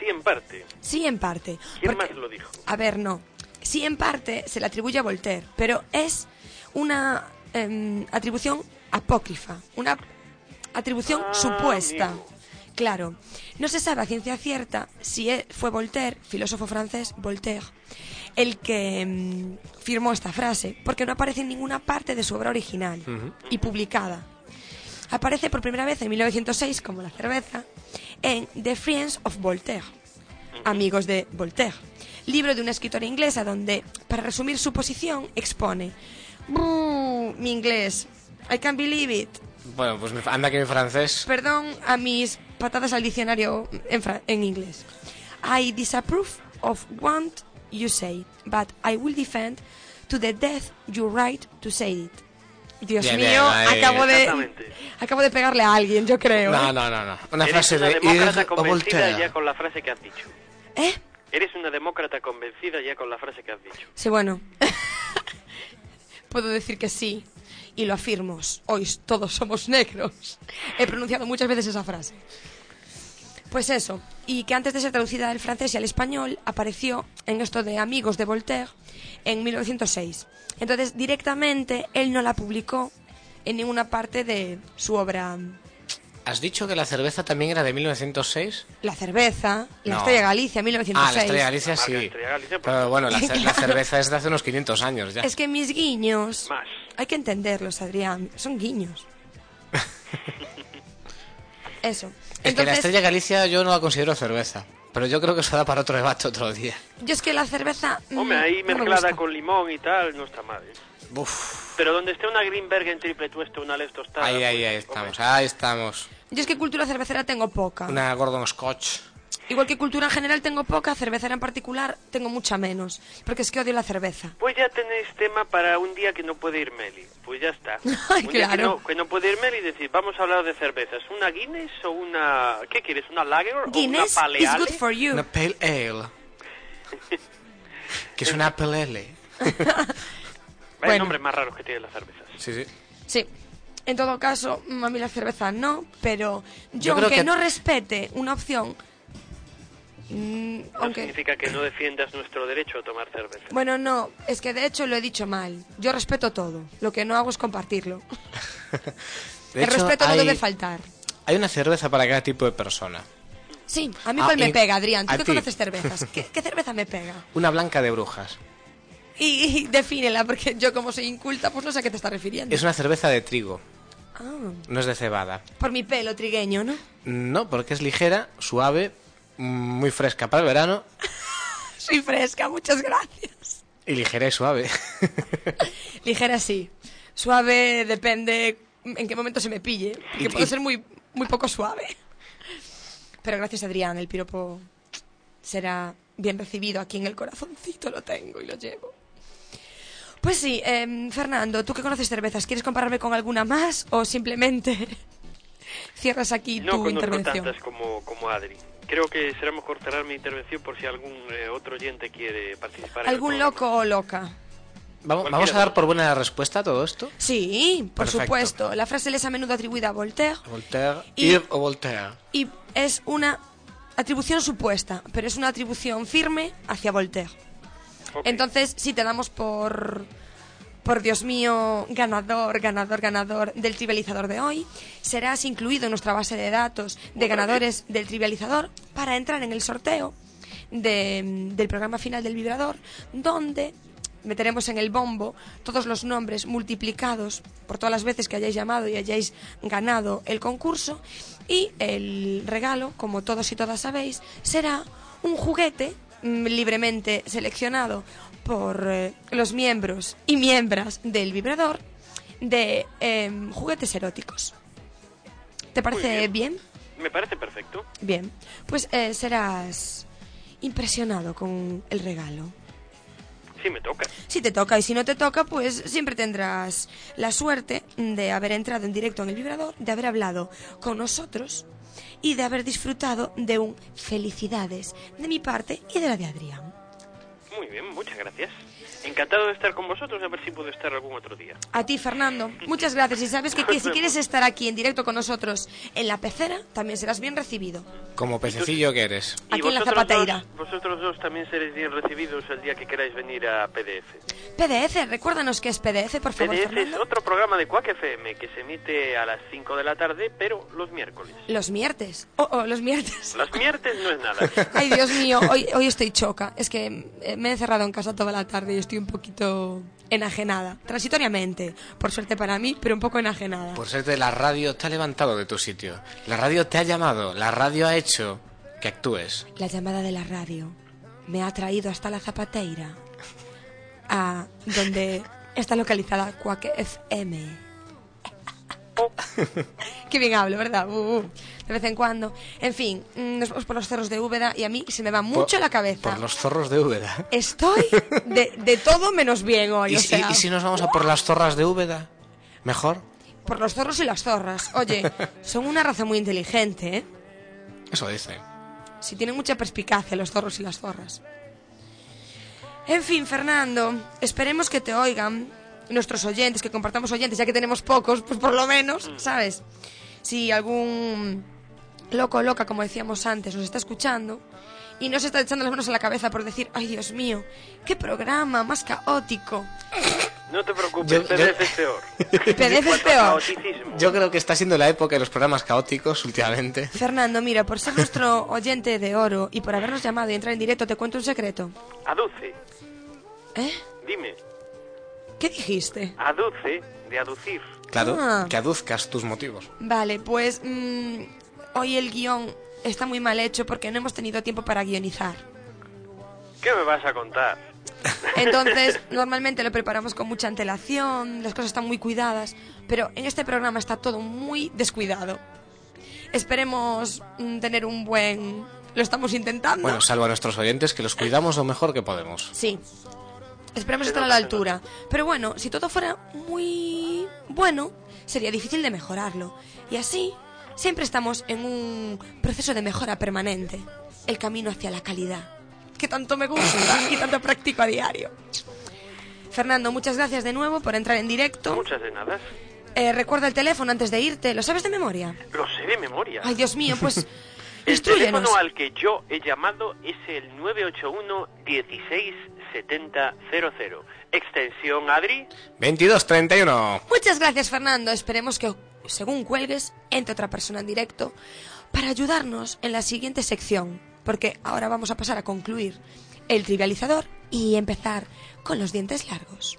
Speaker 6: Sí, en parte.
Speaker 4: sí, en parte.
Speaker 6: ¿Quién
Speaker 4: Porque-
Speaker 6: más lo dijo?
Speaker 4: A ver, no. Sí, en parte se le atribuye a Voltaire, pero es una em, atribución apócrifa, una atribución
Speaker 6: Ah,
Speaker 4: supuesta.
Speaker 6: amigo.
Speaker 4: Claro, no se sabe a ciencia cierta si e- fue Voltaire, filósofo francés Voltaire, el que em, firmó esta frase, porque no aparece en ninguna parte de su obra original y publicada. Aparece por primera vez en 1906, como la cerveza, en The Friends of Voltaire, Amigos de Voltaire, libro de una escritora inglesa donde, para resumir su posición, expone "Buh, mi inglés, I can't believe it.
Speaker 3: Bueno, pues anda que mi francés.
Speaker 4: Perdón a mis patadas al diccionario en, en inglés. I disapprove of what you say, but I will defend to the death your right to say it. Dios
Speaker 3: Bien,
Speaker 4: mío,
Speaker 3: bien, ahí.
Speaker 4: acabo de acabo de pegarle a alguien, yo creo.
Speaker 3: No,
Speaker 4: ¿eh?
Speaker 3: no, no, no. Una
Speaker 6: Eres
Speaker 3: frase
Speaker 6: una
Speaker 3: de
Speaker 6: demócrata convencida
Speaker 3: Voltaire.
Speaker 6: ya con la frase que has dicho.
Speaker 4: ¿Eh?
Speaker 6: Eres una demócrata convencida ya con la frase que has dicho.
Speaker 4: Sí, bueno. Puedo decir que sí. Y lo afirmo. Hoy todos somos negros. He pronunciado muchas veces esa frase. Pues eso. Y que antes de ser traducida del francés y al español, apareció en esto de Amigos de Voltaire en 1906. Entonces, directamente, él no la publicó en ninguna parte de su obra.
Speaker 3: ¿Has dicho que la cerveza también era de 1906?
Speaker 4: La cerveza, La
Speaker 3: No.
Speaker 4: Estrella Galicia, 1906.
Speaker 3: Ah, la Estrella Galicia
Speaker 6: Ah, la
Speaker 3: sí.
Speaker 6: Estrella Galicia, pues-
Speaker 3: Pero bueno, la, ce- la
Speaker 4: Claro.
Speaker 3: cerveza es de hace unos 500 años ya.
Speaker 4: Es que mis guiños...
Speaker 6: Más.
Speaker 4: Hay que entenderlos, Adrián. Son guiños. Eso.
Speaker 3: Es que la
Speaker 4: Entonces,
Speaker 3: Estrella Galicia yo no la considero cerveza. Pero yo creo que se da para otro debate otro día.
Speaker 4: yo es que la cerveza. mm,
Speaker 6: Hombre, ahí
Speaker 4: no me
Speaker 6: mezclada
Speaker 4: gusta.
Speaker 6: con limón y tal, no está mal. ¿eh?
Speaker 3: Uf.
Speaker 6: Pero donde esté una Greenberg en triple tueste, una Les tostada...
Speaker 3: Ahí, ahí,
Speaker 6: pues,
Speaker 3: ahí
Speaker 6: hombre,
Speaker 3: estamos. Ahí estamos.
Speaker 4: Yo es que cultura cervecera tengo poca.
Speaker 3: Una Gordon Scotch.
Speaker 4: Igual que cultura en general tengo poca, cervecera en particular tengo mucha menos. Porque es que odio la cerveza.
Speaker 6: Pues ya tenéis tema para un día que no puede ir Meli. Pues ya está.
Speaker 4: Ay,
Speaker 6: un día que
Speaker 4: claro.
Speaker 6: no, que no puede ir Meli y decir, vamos a hablar de cervezas. ¿Una Guinness o una... ¿Qué quieres? ¿Una Lager o
Speaker 4: Guinness
Speaker 6: una Pale
Speaker 4: is
Speaker 6: Ale?
Speaker 4: good for you.
Speaker 3: Una Pale Ale. que es una Apple Ale.
Speaker 6: Vaya
Speaker 4: Bueno.
Speaker 6: nombres más raros que tienen las cervezas.
Speaker 3: Sí, sí.
Speaker 4: Sí. En todo caso, a mí la cerveza no, pero yo,
Speaker 3: Yo creo
Speaker 4: aunque
Speaker 3: que-
Speaker 4: no respete una opción. mm,
Speaker 6: No
Speaker 4: aunque.
Speaker 6: significa que no defiendas nuestro derecho a tomar cerveza.
Speaker 4: Bueno, no, es que de hecho lo he dicho mal. Yo respeto todo. Lo que no hago es compartirlo.
Speaker 3: De
Speaker 4: El
Speaker 3: hecho,
Speaker 4: respeto
Speaker 3: hay,
Speaker 4: no debe faltar.
Speaker 3: hay una cerveza para cada tipo de persona.
Speaker 4: Sí, a mí
Speaker 3: Ah,
Speaker 4: cuál me pega, Adrián. Tú que conoces cervezas. ¿Qué, qué cerveza me pega?
Speaker 3: Una blanca de brujas.
Speaker 4: Y, y defínela, porque yo como soy inculta, pues no sé a qué te estás refiriendo.
Speaker 3: Es una cerveza de trigo,
Speaker 4: Ah,
Speaker 3: no es de cebada.
Speaker 4: por mi pelo trigueño, ¿no?
Speaker 3: No, porque es ligera, suave, muy fresca para el verano
Speaker 4: Soy fresca, muchas gracias.
Speaker 3: y ligera y suave.
Speaker 4: Ligera sí. Suave depende en qué momento se me pille. Que puedo ser muy, muy poco suave. Pero gracias, Adrián. El piropo será bien recibido. Aquí en el corazoncito lo tengo y lo llevo. Pues sí, em, Fernando, tú que conoces cervezas, ¿quieres compararme con alguna más o simplemente cierras aquí
Speaker 6: No
Speaker 4: tu
Speaker 6: conozco
Speaker 4: intervención?
Speaker 6: tantas como, como Adri. Creo que será mejor cerrar mi intervención por si algún eh, otro oyente quiere participar. en el
Speaker 4: ¿Algún loco o loca?
Speaker 3: ¿Vamos, vamos a dar por buena la respuesta a todo esto?
Speaker 4: Sí, por
Speaker 3: Perfecto.
Speaker 4: supuesto. La frase les a menudo atribuida a Voltaire
Speaker 3: Voltaire,
Speaker 4: Y-
Speaker 3: Ir o Voltaire.
Speaker 4: y es una atribución supuesta, pero es una atribución firme hacia Voltaire. Entonces, si te damos por, por Dios mío, ganador, ganador, ganador del trivializador de hoy, serás incluido en nuestra base de datos de ganadores del trivializador para entrar en el sorteo de- del programa final del vibrador, donde meteremos en el bombo todos los nombres multiplicados por todas las veces que hayáis llamado y hayáis ganado el concurso. Y el regalo, como todos y todas sabéis, será un juguete libremente seleccionado por eh, los miembros y miembros del vibrador de em, juguetes eróticos. ¿Te parece bien?
Speaker 6: Me parece perfecto.
Speaker 4: Bien, pues eh, serás impresionado con el regalo.
Speaker 6: Sí, me toca.
Speaker 4: Si te toca y si no te toca, pues siempre tendrás la suerte de haber entrado en directo en el vibrador, de haber hablado con nosotros y de haber disfrutado de un felicidades de mi parte y de la de Adrián.
Speaker 6: Muy bien, muchas gracias. Encantado de estar con vosotros, a ver si puedo estar algún otro día.
Speaker 4: A ti, Fernando, muchas gracias. Y sabes que, que si quieres estar aquí en directo con nosotros en la pecera, también serás bien recibido.
Speaker 3: Como pececillo que eres.
Speaker 4: Aquí en la zapateira.
Speaker 6: Dos, vosotros dos también seréis bien recibidos el día que queráis venir a PDF.
Speaker 4: PDF, recuérdanos qué es PDF, por favor,
Speaker 6: PDF es
Speaker 4: Fernando.
Speaker 6: otro programa de Quack FM que se emite a las 5 de la tarde, pero los miércoles.
Speaker 4: Los miertes. Oh, oh, los miertes.
Speaker 6: Las miertes no es nada.
Speaker 4: Ay, Dios mío, hoy, hoy estoy choca. Es que eh, me he encerrado en casa toda la tarde y estoy un poquito enajenada. Transitoriamente, por suerte para mí, pero un poco enajenada.
Speaker 3: Por ser de la radio te ha levantado de tu sitio. La radio te ha llamado. La radio ha hecho que actúes.
Speaker 4: La llamada de la radio me ha traído hasta la zapateira, a donde está localizada Quack FM. Qué bien hablo, ¿verdad? Uh, uh, de vez en cuando. En fin, mm, nos vamos por los cerros de Úbeda y a mí se me va mucho
Speaker 3: Por-
Speaker 4: la cabeza.
Speaker 3: Por los zorros de Úbeda.
Speaker 4: Estoy de, de todo menos bien hoy,
Speaker 3: ¿Y,
Speaker 4: o
Speaker 3: si-
Speaker 4: sea,
Speaker 3: y si nos vamos a por las zorras de Úbeda? ¿Mejor?
Speaker 4: por los zorros y las zorras. Oye, son una raza muy inteligente, ¿eh?
Speaker 3: Eso dice.
Speaker 4: Si tienen mucha perspicacia los zorros y las zorras. En fin, Fernando, esperemos que te oigan nuestros oyentes, que compartamos oyentes, ya que tenemos pocos, pues por lo menos, ¿sabes? Si algún loco o loca, como decíamos antes, nos está escuchando y no se está echando las manos a la cabeza por decir, ay Dios mío, qué programa más caótico.
Speaker 6: No te preocupes,
Speaker 3: Yo-
Speaker 6: PD
Speaker 3: yo-
Speaker 6: es peor.
Speaker 4: PD es peor.
Speaker 3: Yo creo que está siendo la época de los programas caóticos últimamente.
Speaker 4: Fernando, mira, por ser nuestro oyente de oro y por habernos llamado y entrar en directo, te cuento un secreto.
Speaker 6: Aduce,
Speaker 4: ¿Eh?
Speaker 6: dime.
Speaker 4: ¿Qué dijiste?
Speaker 6: Aduce, de aducir.
Speaker 3: Claro,
Speaker 4: Ah.
Speaker 3: que aduzcas tus motivos.
Speaker 4: Vale, pues mm, hoy el guion está muy mal hecho porque no hemos tenido tiempo para guionizar.
Speaker 6: ¿Qué me vas a contar?
Speaker 4: Entonces, normalmente lo preparamos con mucha antelación, las cosas están muy cuidadas, pero en este programa está todo muy descuidado. Esperemos mm, tener un buen... Lo estamos intentando.
Speaker 3: Bueno, salvo a nuestros oyentes, que los cuidamos lo mejor que podemos.
Speaker 4: Sí. Esperemos
Speaker 6: Se
Speaker 4: estar a la altura. Pero bueno, si todo fuera muy bueno, sería difícil de mejorarlo. Y así, siempre estamos en un proceso de mejora permanente. El camino hacia la calidad. Que tanto me gusta y tanto practico a diario. Fernando, muchas gracias de nuevo por entrar en directo.
Speaker 6: Muchas de nada.
Speaker 4: Eh, recuerda el teléfono antes de irte. ¿Lo sabes de memoria?
Speaker 6: Lo sé de memoria.
Speaker 4: Ay, Dios mío, pues...
Speaker 6: El teléfono al que yo he llamado es el 981 16 70 00. Extensión Adri.
Speaker 3: 2231.
Speaker 4: Muchas gracias, Fernando. Esperemos que, según cuelgues, entre otra persona en directo para ayudarnos en la siguiente sección, porque ahora vamos a pasar a concluir el trivializador y empezar con los dientes largos.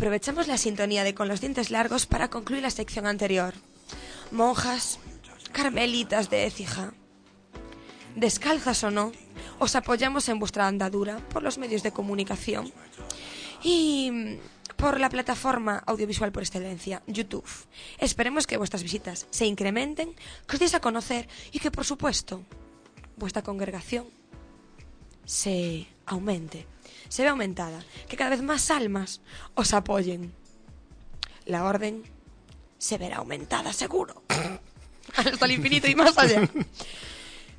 Speaker 4: Aprovechamos la sintonía de Con los dientes largos para concluir la sección anterior. Monjas, carmelitas de Écija, descalzas o no, os apoyamos en vuestra andadura por los medios de comunicación y mm, por la plataforma audiovisual por excelencia, YouTube. Esperemos que vuestras visitas se incrementen, que os deis a conocer y que, por supuesto, vuestra congregación se aumente, se ve aumentada, que cada vez más almas os apoyen. La orden se verá aumentada, seguro. Hasta el infinito y más allá.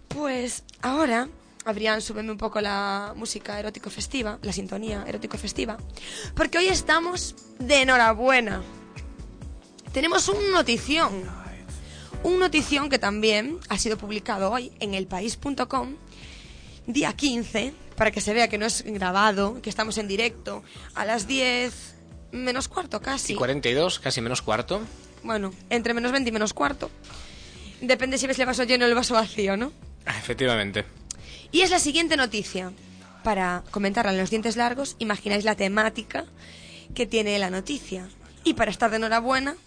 Speaker 4: Pues ahora, Adrián, súbeme un poco la música erótico festiva, la sintonía erótico festiva, porque hoy estamos de enhorabuena. Tenemos un notición. Un notición que también ha sido publicado hoy en elpaís.com día 15, para que se vea que no es grabado, que estamos en directo, a las 10 menos cuarto casi.
Speaker 3: Y 42, casi menos cuarto.
Speaker 4: Bueno, entre menos 20 y menos cuarto. Depende si ves el vaso lleno o el vaso vacío, ¿no?
Speaker 3: Ah, Efectivamente.
Speaker 4: Y es la siguiente noticia. Para comentarla en los dientes largos, imagináis la temática que tiene la noticia. Y para estar de enhorabuena,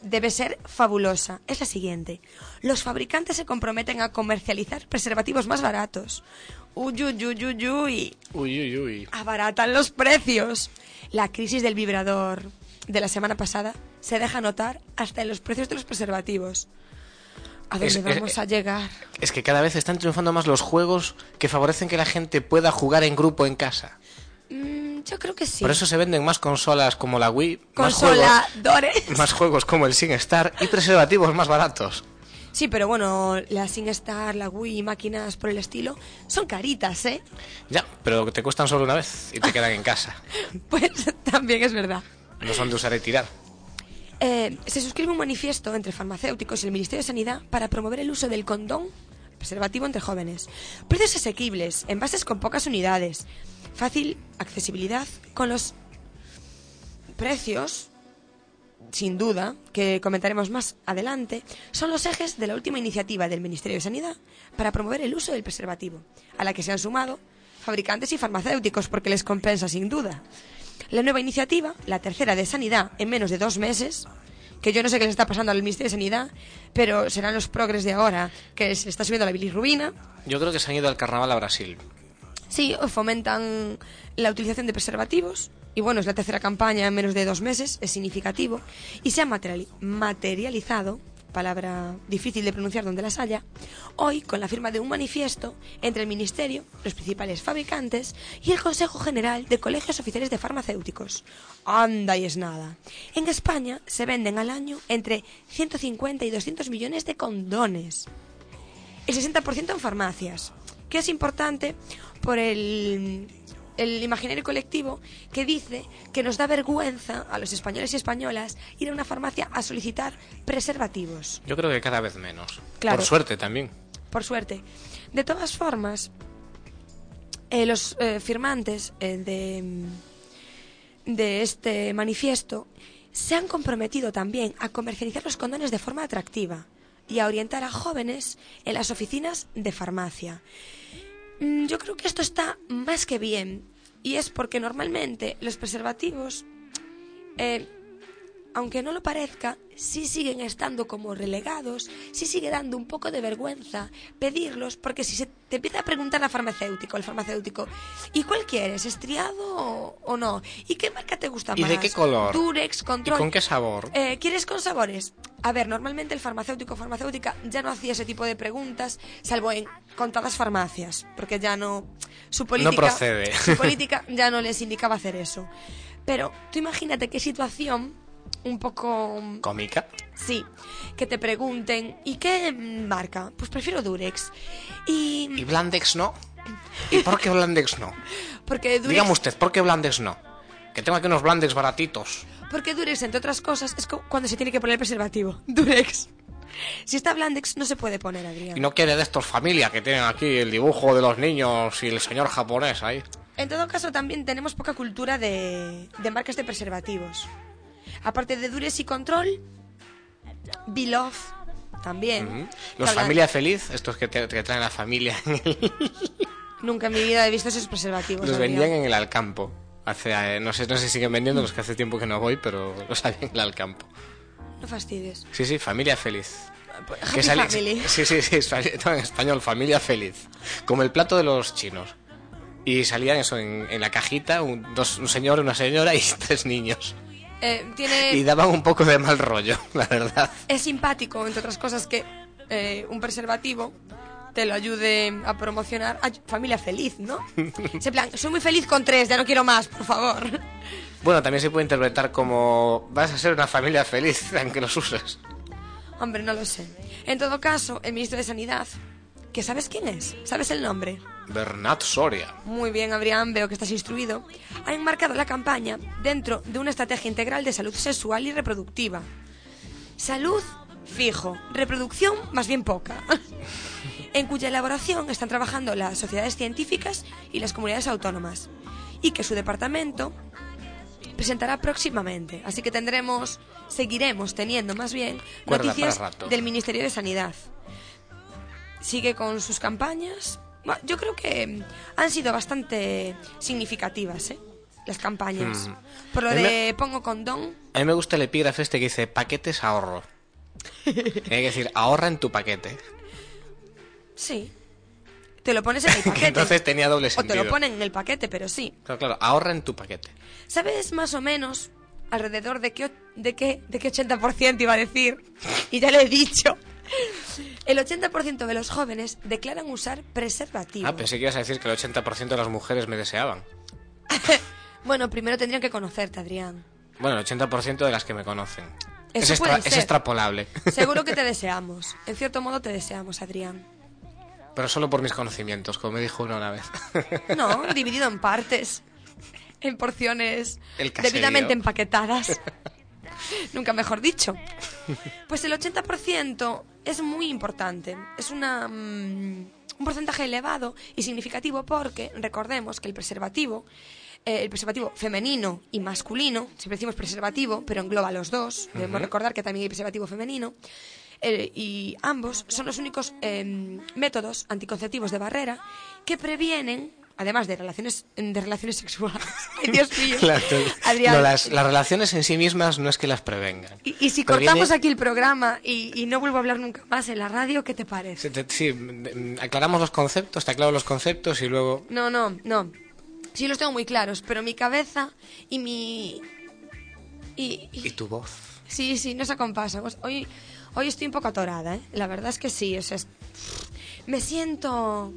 Speaker 4: debe ser fabulosa. Es la siguiente. Los fabricantes se comprometen a comercializar preservativos más baratos. Uy, uy, uy, uy, uy.
Speaker 3: Uy, uy, uy.
Speaker 4: Abaratan los precios. La crisis del vibrador de la semana pasada se deja notar hasta en los precios de los preservativos. ¿A dónde
Speaker 3: Es- es-
Speaker 4: vamos a llegar?
Speaker 3: Es que cada vez están triunfando más los juegos que favorecen que la gente pueda jugar en grupo en casa.
Speaker 4: Mm, yo creo que sí.
Speaker 3: Por eso se venden más consolas como la Wii, más juegos, más juegos como el SingStar y preservativos más baratos.
Speaker 4: Sí, pero bueno, la SingStar, la Wii máquinas por el estilo son caritas, ¿eh?
Speaker 3: Ya, pero te cuestan solo una vez y te quedan en casa.
Speaker 4: Pues también es verdad.
Speaker 3: No son de usar y tirar.
Speaker 4: Eh, se suscribe un manifiesto entre farmacéuticos y el Ministerio de Sanidad para promover el uso del condón preservativo entre jóvenes. Precios asequibles, envases con pocas unidades, fácil accesibilidad con los precios, sin duda, que comentaremos más adelante, son los ejes de la última iniciativa del Ministerio de Sanidad para promover el uso del preservativo, a la que se han sumado fabricantes y farmacéuticos porque les compensa sin duda. La nueva iniciativa, la tercera de Sanidad, en menos de dos meses, que yo no sé qué les está pasando al Ministerio de Sanidad, pero serán los progres de ahora que se está subiendo la bilirrubina.
Speaker 3: Yo creo que se han ido al carnaval a Brasil.
Speaker 4: Sí, fomentan la utilización de preservativos. Y bueno, es la tercera campaña en menos de dos meses, es significativo. Y se ha materiali- materializado, palabra difícil de pronunciar donde las haya, hoy con la firma de un manifiesto entre el Ministerio, los principales fabricantes y el Consejo General de Colegios Oficiales de Farmacéuticos. Anda y es nada. En España se venden al año entre 150 y 200 millones de condones el 60% en farmacias, que es importante por el, el imaginario colectivo que dice que nos da vergüenza a los españoles y españolas ir a una farmacia a solicitar preservativos,
Speaker 3: Yo creo que cada vez menos.
Speaker 4: Claro.
Speaker 3: Por suerte también.
Speaker 4: por suerte. De todas formas, eh, los eh, firmantes eh, de, de este manifiesto se han comprometido también a comercializar los condones de forma atractiva y a orientar a jóvenes en las oficinas de farmacia. Mm, Yo creo que esto está más que bien y es porque normalmente los preservativos, eh, aunque no lo parezca, sí siguen estando como relegados, sí sigue dando un poco de vergüenza pedirlos porque si se te empieza a preguntar la farmacéutico, el farmacéutico, ¿y cuál quieres? ¿Estriado o, no? ¿Y qué marca te gusta
Speaker 3: ¿Y
Speaker 4: más?
Speaker 3: de qué color?
Speaker 4: Durex,
Speaker 3: ¿Y
Speaker 4: Control.
Speaker 3: con qué sabor?
Speaker 4: Eh, ¿Quieres con sabores? A ver, normalmente el farmacéutico o farmacéutica ya no hacía ese tipo de preguntas, salvo en contadas farmacias, porque ya no... Su política,
Speaker 3: procede.
Speaker 4: Su política ya no les indicaba hacer eso. Pero tú imagínate qué situación un poco...
Speaker 3: ¿Cómica?
Speaker 4: Sí, que te pregunten, ¿y qué marca? Pues prefiero Durex. Y...
Speaker 3: ¿Y Blandex no? ¿Y por qué Blandex no?
Speaker 4: Porque Durex...
Speaker 3: Dígame usted, ¿por qué Blandex no? Que tengo aquí unos Blandex baratitos.
Speaker 4: Porque Durex, entre otras cosas, es cuando se tiene que poner el preservativo. Durex. Si está Blandex, no se puede poner, Adrián.
Speaker 3: Y no quiere de estos familia que tienen aquí el dibujo de los niños y el señor japonés ahí.
Speaker 4: En todo caso, también tenemos poca cultura de, de marcas de preservativos. Aparte de Durex y Control, Beloved también.
Speaker 3: Los
Speaker 4: hablan-
Speaker 3: familia feliz, estos que, te- que traen la familia, en el-
Speaker 4: Nunca en mi vida he visto esos preservativos.
Speaker 3: los vendían en el Alcampo. Hace, eh, no sé, no sé si siguen vendiendo, los que hace tiempo que no voy, pero los había en el Alcampo.
Speaker 4: No fastidies.
Speaker 3: Sí, sí, familia feliz.
Speaker 4: Happy
Speaker 3: sali-
Speaker 4: Family.
Speaker 3: Sí, sí, sí, en español, familia feliz. Como el plato de los chinos. Y salían eso en, en la cajita, un, dos, un señor, una señora y tres niños.
Speaker 4: Eh, tiene...
Speaker 3: Y daban un poco de mal rollo, la verdad.
Speaker 4: es simpático, entre otras cosas, que eh, un preservativo te lo ayude a promocionar a familia feliz, ¿no? Ese plan, soy muy feliz con tres, ya no quiero más, por favor.
Speaker 3: Bueno, también se puede interpretar como vas a ser una familia feliz aunque los uses.
Speaker 4: Hombre, no lo sé. En todo caso, el ministro de Sanidad, que sabes quién es, sabes el nombre.
Speaker 3: Bernat Soria.
Speaker 4: Muy bien, Adrián, veo que estás instruido. Ha enmarcado la campaña dentro de una estrategia integral de salud sexual y reproductiva. Salud, fijo. Reproducción, más bien poca. En cuya elaboración están trabajando las sociedades científicas y las comunidades autónomas. Y que su departamento presentará próximamente. Así que tendremos, seguiremos teniendo más bien
Speaker 3: Cuerda
Speaker 4: noticias del Ministerio de Sanidad. Sigue con sus campañas. Yo creo que mm, han sido bastante significativas, ¿eh? Las campañas.
Speaker 3: Mm.
Speaker 4: Por lo de pongo condón,
Speaker 3: A mí me gusta el epígrafe este que dice paquetes ahorro. Tiene que decir ahorra en tu paquete.
Speaker 4: Sí. Te lo pones en el paquete.
Speaker 3: Entonces tenía doble
Speaker 4: o te
Speaker 3: sentido.
Speaker 4: lo ponen en el paquete, pero sí.
Speaker 3: Claro, claro, ahorra en tu paquete.
Speaker 4: ¿Sabes más o menos alrededor de qué, de qué, de qué 80% iba a decir? Y ya le he dicho. El 80% de los jóvenes declaran usar preservativo.
Speaker 3: Ah, pensé que ibas a decir que el 80% de las mujeres me deseaban.
Speaker 4: Bueno, primero tendrían que conocerte, Adrián.
Speaker 3: Bueno, el 80% de las que me conocen.
Speaker 4: Eso
Speaker 3: es, extra- es extrapolable.
Speaker 4: Seguro que te deseamos. En cierto modo te deseamos, Adrián.
Speaker 3: Pero solo por mis conocimientos, como me dijo uno una vez.
Speaker 4: No, dividido en partes. En porciones
Speaker 3: El
Speaker 4: debidamente empaquetadas. Nunca mejor dicho. Pues el 80% es muy importante. Es una, mm, un porcentaje elevado y significativo porque recordemos que el preservativo, eh, el preservativo femenino y masculino, siempre decimos preservativo, pero engloba los dos. Debemos recordar que también hay preservativo femenino. Eh, y ambos son los únicos eh, métodos anticonceptivos de barrera que previenen, además de relaciones, de relaciones sexuales. Ay, Dios mío.
Speaker 3: Claro,
Speaker 4: Adrián,
Speaker 3: no, las, las relaciones en sí mismas no es que las prevengan.
Speaker 4: y, y si
Speaker 3: Previene-
Speaker 4: cortamos aquí el programa y, y no vuelvo a hablar nunca más en la radio, ¿qué te parece?
Speaker 3: Sí, sí, mm, aclaramos los conceptos, te aclaro los conceptos y luego...
Speaker 4: No, no, no. Sí los tengo muy claros, pero mi cabeza y mi... Y, y-
Speaker 3: ¿Y tu voz?
Speaker 4: Sí, sí, no se acompasan. Os- Hoy, hoy estoy un poco atorada, ¿eh? La verdad es que sí, o sea, es- me siento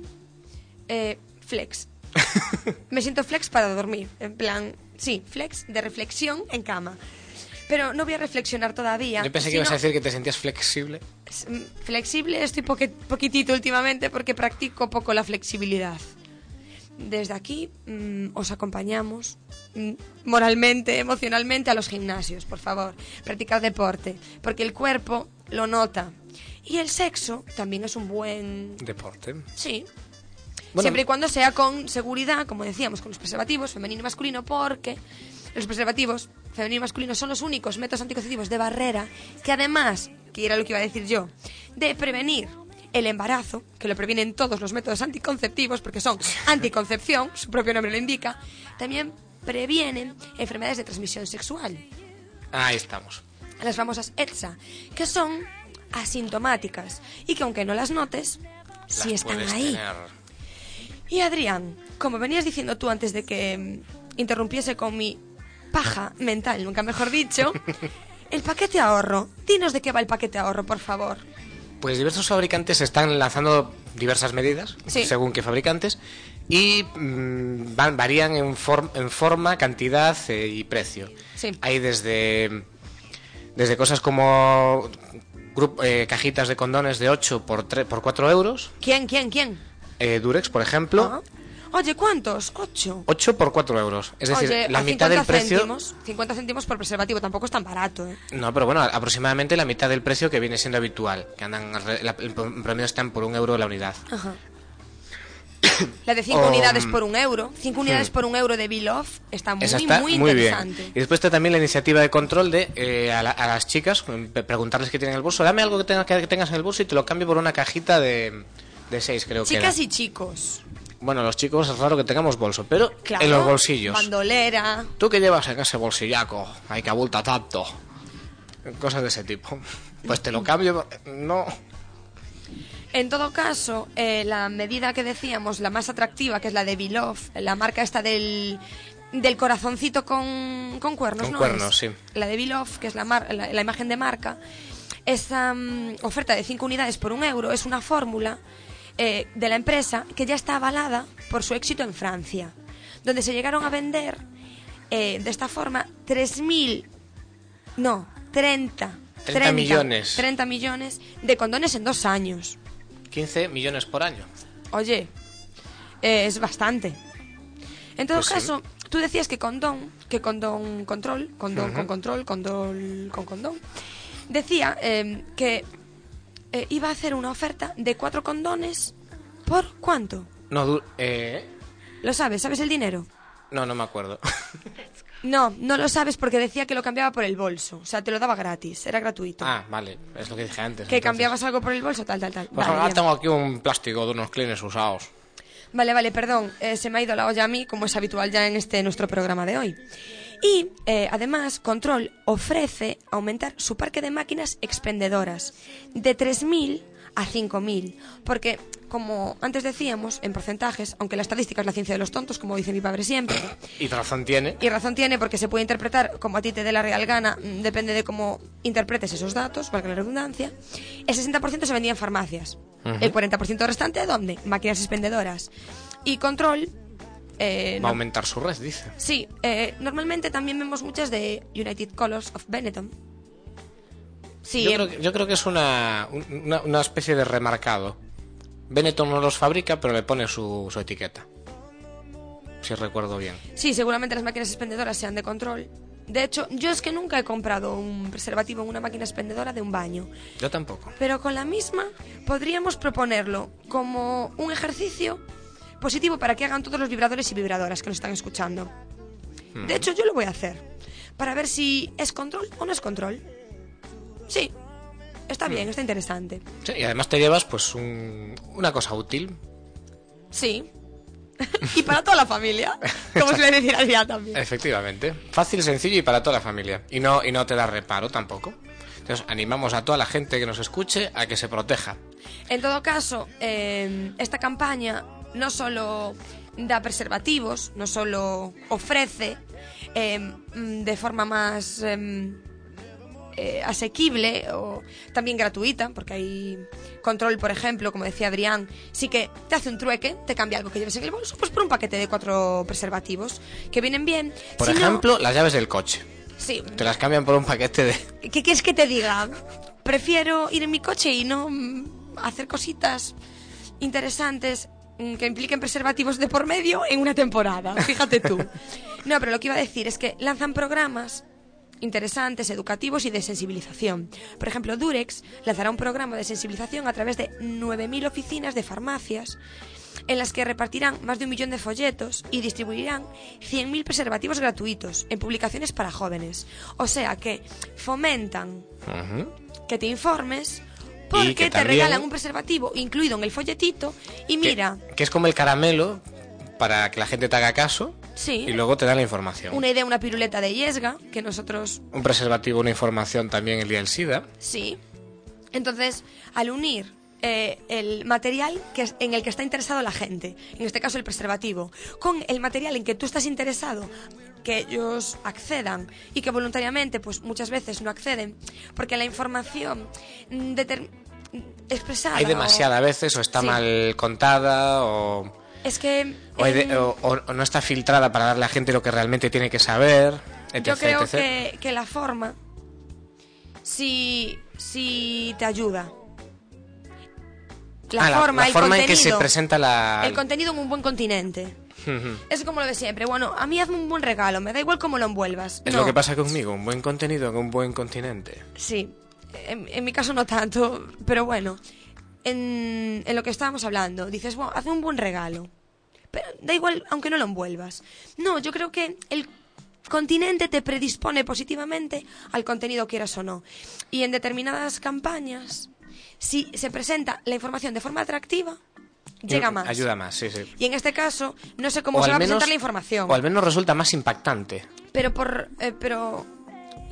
Speaker 4: eh, flex. me siento flex para dormir, en plan, sí, flex de reflexión en cama. Pero no voy a reflexionar todavía.
Speaker 3: Yo pensé que ibas a decir que te sentías flexible.
Speaker 4: mm, Flexible estoy poque- poquitito últimamente porque practico poco la flexibilidad. Desde aquí mm, os acompañamos mm, moralmente, emocionalmente a los gimnasios, por favor. Practicar deporte, porque el cuerpo lo nota. Y el sexo también es un buen...
Speaker 3: Deporte.
Speaker 4: Sí.
Speaker 3: Bueno.
Speaker 4: Siempre y cuando sea con seguridad, como decíamos, con los preservativos femenino y masculino, porque los preservativos femenino y masculino son los únicos métodos anticonceptivos de barrera que además, que era lo que iba a decir yo, de prevenir el embarazo, que lo previenen todos los métodos anticonceptivos, porque son anticoncepción, su propio nombre lo indica, también previenen enfermedades de transmisión sexual
Speaker 3: Ahí estamos.
Speaker 4: Las famosas ETSA, que son asintomáticas y que aunque no las notes, sí
Speaker 3: Las
Speaker 4: están
Speaker 3: puedes
Speaker 4: ahí.
Speaker 3: tener.
Speaker 4: Y Adrián, como venías diciendo tú antes de que interrumpiese con mi paja mental, nunca mejor dicho, el paquete ahorro. Dinos de qué va el paquete ahorro, por favor.
Speaker 3: Pues diversos fabricantes están lanzando diversas medidas,
Speaker 4: Sí.
Speaker 3: según qué fabricantes, y mm, van, varían en, form- en forma, cantidad eh, y precio.
Speaker 4: Sí.
Speaker 3: Hay desde, desde cosas como grup- eh, cajitas de condones de 8 por, 3, por 4 euros,
Speaker 4: ¿Quién, quién, quién?
Speaker 3: eh, Durex, por ejemplo,
Speaker 4: Ah. Oye, ¿cuántos? Ocho.
Speaker 3: 8 por 4 euros. Es decir,
Speaker 4: Oye,
Speaker 3: la mitad del
Speaker 4: 50
Speaker 3: precio...
Speaker 4: Céntimos, 50 céntimos por preservativo, tampoco es tan barato, ¿eh?
Speaker 3: No, pero bueno, aproximadamente la mitad del precio que viene siendo habitual, que andan, en promedio están por un euro la unidad.
Speaker 4: Ajá. La de 5
Speaker 3: Um,
Speaker 4: unidades por un euro. 5 unidades por un euro de Bill Off está muy,
Speaker 3: está
Speaker 4: muy
Speaker 3: muy
Speaker 4: interesante.
Speaker 3: bien. Y después está también la iniciativa de control de eh, a, la- a las chicas eh, preguntarles qué tienen en el bolso. Dame algo que, tenga- que tengas en el bolso y te lo cambio por una cajita de, de seis, creo que
Speaker 4: Chicas y chicos.
Speaker 3: Bueno, los chicos es raro que tengamos bolso, pero
Speaker 4: Claro.
Speaker 3: en los bolsillos.
Speaker 4: Bandolera.
Speaker 3: ¿Tú qué llevas en ese bolsillaco? Hay que abulta tanto. Cosas de ese tipo. Pues te lo cambio. No.
Speaker 4: En todo caso, eh, la medida que decíamos, la más atractiva, que es la de Bilov, la marca esta del, del corazoncito con, con cuernos,
Speaker 3: Con
Speaker 4: ¿no?
Speaker 3: cuernos,
Speaker 4: es?
Speaker 3: sí.
Speaker 4: La de Bilov, que es la, mar- la, la imagen de marca, esa mm, oferta de 5 unidades por un euro es una fórmula eh, de la empresa que ya está avalada por su éxito en Francia, donde se llegaron a vender eh, de esta forma 3.000, no, 30,
Speaker 3: 30 millones.
Speaker 4: 30 millones de condones en dos años.
Speaker 3: 15 millones por año.
Speaker 4: Oye, eh, es bastante. En todo
Speaker 3: Pues sí.
Speaker 4: caso, tú decías que condón, que condón control, condón con control, condón con condón, decía eh, que eh, iba a hacer una oferta de cuatro condones por cuánto.
Speaker 3: No, du- eh,
Speaker 4: ¿Lo sabes? ¿Sabes el dinero?
Speaker 3: no, no me acuerdo.
Speaker 4: No, no lo sabes porque decía que lo cambiaba por el bolso. O sea, te lo daba gratis, era gratuito.
Speaker 3: ah, vale, es lo que dije antes.
Speaker 4: que
Speaker 3: entonces.
Speaker 4: cambiabas algo por el bolso, tal, tal, tal.
Speaker 3: Pues
Speaker 4: Vale,
Speaker 3: ahora tengo aquí un plástico de unos clines usados.
Speaker 4: Vale, vale, perdón, eh, se me ha ido la olla a mí, como es habitual ya en este nuestro programa de hoy. Y eh, además, Control ofrece aumentar su parque de máquinas expendedoras de 3.000 a 5.000, porque como antes decíamos, en porcentajes, aunque la estadística es la ciencia de los tontos, como dice mi padre siempre,
Speaker 3: Y razón tiene.
Speaker 4: y razón tiene porque se puede interpretar como a ti te dé la real gana, mm, depende de cómo interpretes esos datos, valga la redundancia. El 60% se vendía en farmacias. El 40% restante, ¿dónde? Máquinas expendedoras. Y control. eh,
Speaker 3: Va a aumentar su red, dice.
Speaker 4: sí, eh, normalmente también vemos muchas de United Colors of Benetton. Sí,
Speaker 3: Yo
Speaker 4: em,
Speaker 3: creo, que, yo creo que es una, un- una, una especie de remarcado. Benetton no los fabrica, pero le pone su, su etiqueta. Si recuerdo bien.
Speaker 4: sí, seguramente las máquinas expendedoras sean de control. De hecho, yo es que nunca he comprado un preservativo en una máquina expendedora de un baño.
Speaker 3: Yo tampoco.
Speaker 4: Pero con la misma podríamos proponerlo como un ejercicio positivo para que hagan todos los vibradores y vibradoras que nos están escuchando. De hecho, yo lo voy a hacer. Para ver si es control o no es control. Sí. Está bien, está interesante.
Speaker 3: Sí, y además te llevas pues un- una cosa útil.
Speaker 4: Sí. y para toda la familia. Como se le decir al día también.
Speaker 3: Efectivamente. Fácil, sencillo y para toda la familia. Y no, y no te da reparo tampoco. Entonces animamos a toda la gente que nos escuche a que se proteja.
Speaker 4: En todo caso, eh, esta campaña no solo da preservativos, no solo ofrece eh, mm, de forma más em, eh, asequible o también gratuita, porque hay control, por ejemplo, como decía Adrián, sí que te hace un trueque, te cambia algo que lleves en el bolso, pues por un paquete de cuatro preservativos que vienen bien.
Speaker 3: Por
Speaker 4: Si no-
Speaker 3: ejemplo, las llaves del coche.
Speaker 4: sí,
Speaker 3: Te las cambian por un paquete de...
Speaker 4: ¿Qué quieres que te diga? Prefiero ir en mi coche y no mm, hacer cositas interesantes mm, que impliquen preservativos de por medio en una temporada. Fíjate tú. No, pero lo que iba a decir es que lanzan programas interesantes, educativos y de sensibilización. Por ejemplo, Durex lanzará un programa de sensibilización a través de 9.000 oficinas de farmacias en las que repartirán más de un millón de folletos y distribuirán 100.000 preservativos gratuitos en publicaciones para jóvenes. O sea que fomentan que te informes porque
Speaker 3: que
Speaker 4: te
Speaker 3: también-
Speaker 4: regalan un preservativo incluido en el folletito y
Speaker 3: Que-
Speaker 4: mira,
Speaker 3: Que, es como el caramelo para que la gente te haga caso
Speaker 4: sí,
Speaker 3: y luego te dan la información.
Speaker 4: una idea, una piruleta de Yesga que nosotros
Speaker 3: Un preservativo, una información también el día del SIDA.
Speaker 4: Sí. Entonces, al unir eh, el material que es- en el que está interesado la gente, en este caso el preservativo, con el material en que tú estás interesado, que ellos accedan y que voluntariamente, pues muchas veces no acceden, porque la información expresada
Speaker 3: Hay
Speaker 4: o-
Speaker 3: demasiada a veces, o está
Speaker 4: Sí.
Speaker 3: mal contada, o,
Speaker 4: Es que
Speaker 3: o, de-
Speaker 4: en-
Speaker 3: o- o- no está filtrada para darle a la gente lo que realmente tiene que saber. etc,
Speaker 4: yo creo
Speaker 3: etc.
Speaker 4: que, que la forma sí, sí te ayuda. La
Speaker 3: Ah, la-
Speaker 4: forma,
Speaker 3: la
Speaker 4: el
Speaker 3: forma en que se presenta la...
Speaker 4: El contenido en un buen continente. Es como lo de siempre. Bueno, a mí hazme un buen regalo, me da igual cómo lo envuelvas.
Speaker 3: Es
Speaker 4: No,
Speaker 3: lo que pasa conmigo, un buen contenido en un buen continente.
Speaker 4: Sí, en, en mi caso no tanto, pero bueno. En, en lo que estábamos hablando, dices, bueno, hazme un buen regalo. Pero da igual, aunque no lo envuelvas. No, yo creo que el continente te predispone positivamente al contenido, quieras o no. Y en determinadas campañas, si se presenta la información de forma atractiva, llega más.
Speaker 3: Ayuda más, sí, sí.
Speaker 4: Y en este caso, no sé cómo
Speaker 3: O
Speaker 4: se va a presentar la información.
Speaker 3: O al menos resulta más impactante.
Speaker 4: Pero por eh, pero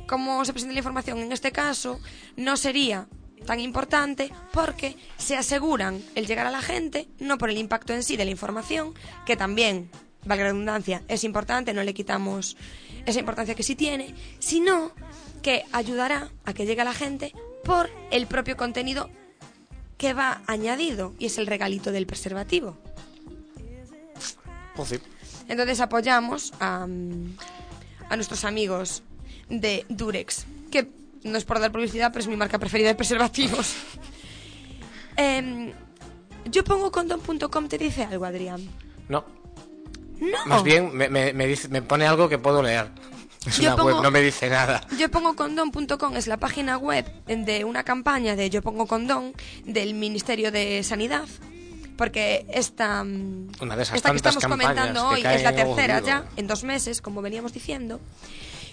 Speaker 4: como se presenta la información en este caso no sería tan importante porque se aseguran el llegar a la gente no por el impacto en sí de la información que también valga la redundancia es importante no le quitamos esa importancia que sí tiene sino que ayudará a que llegue a la gente por el propio contenido que va añadido y es el regalito del preservativo
Speaker 3: Pues sí.
Speaker 4: entonces apoyamos a, mm, a nuestros amigos de Durex, que no es por dar publicidad, pero es mi marca preferida de preservativos. Em, yo pongo condom.com, ¿te dice algo, Adrián?
Speaker 3: No,
Speaker 4: No.
Speaker 3: más bien me, me- me dice, me pone algo que puedo leer. Es
Speaker 4: Yo
Speaker 3: una
Speaker 4: pongo-
Speaker 3: web, no me dice nada.
Speaker 4: Yo pongo condón.com es la página web de una campaña de Yo pongo condón del Ministerio de Sanidad. Porque esta, mm,
Speaker 3: Una de esas
Speaker 4: esta que estamos comentando
Speaker 3: que
Speaker 4: hoy es la tercera ya, en dos meses, como veníamos diciendo.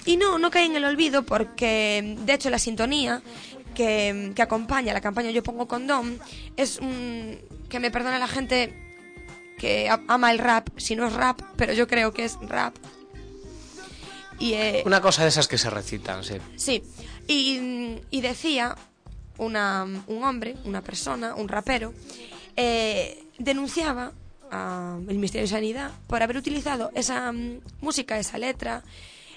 Speaker 4: Y no, no cae en el olvido porque, de hecho, la sintonía que, que acompaña la campaña Yo pongo condón es un... que me perdone la gente que ama el rap, si no es rap, pero yo creo que es rap. Y, eh,
Speaker 3: Una cosa de esas que se recitan, sí.
Speaker 4: Sí, y, y decía una, un hombre, una persona, un rapero, eh, denunciaba al Ministerio de Sanidad por haber utilizado esa mm, música, esa letra,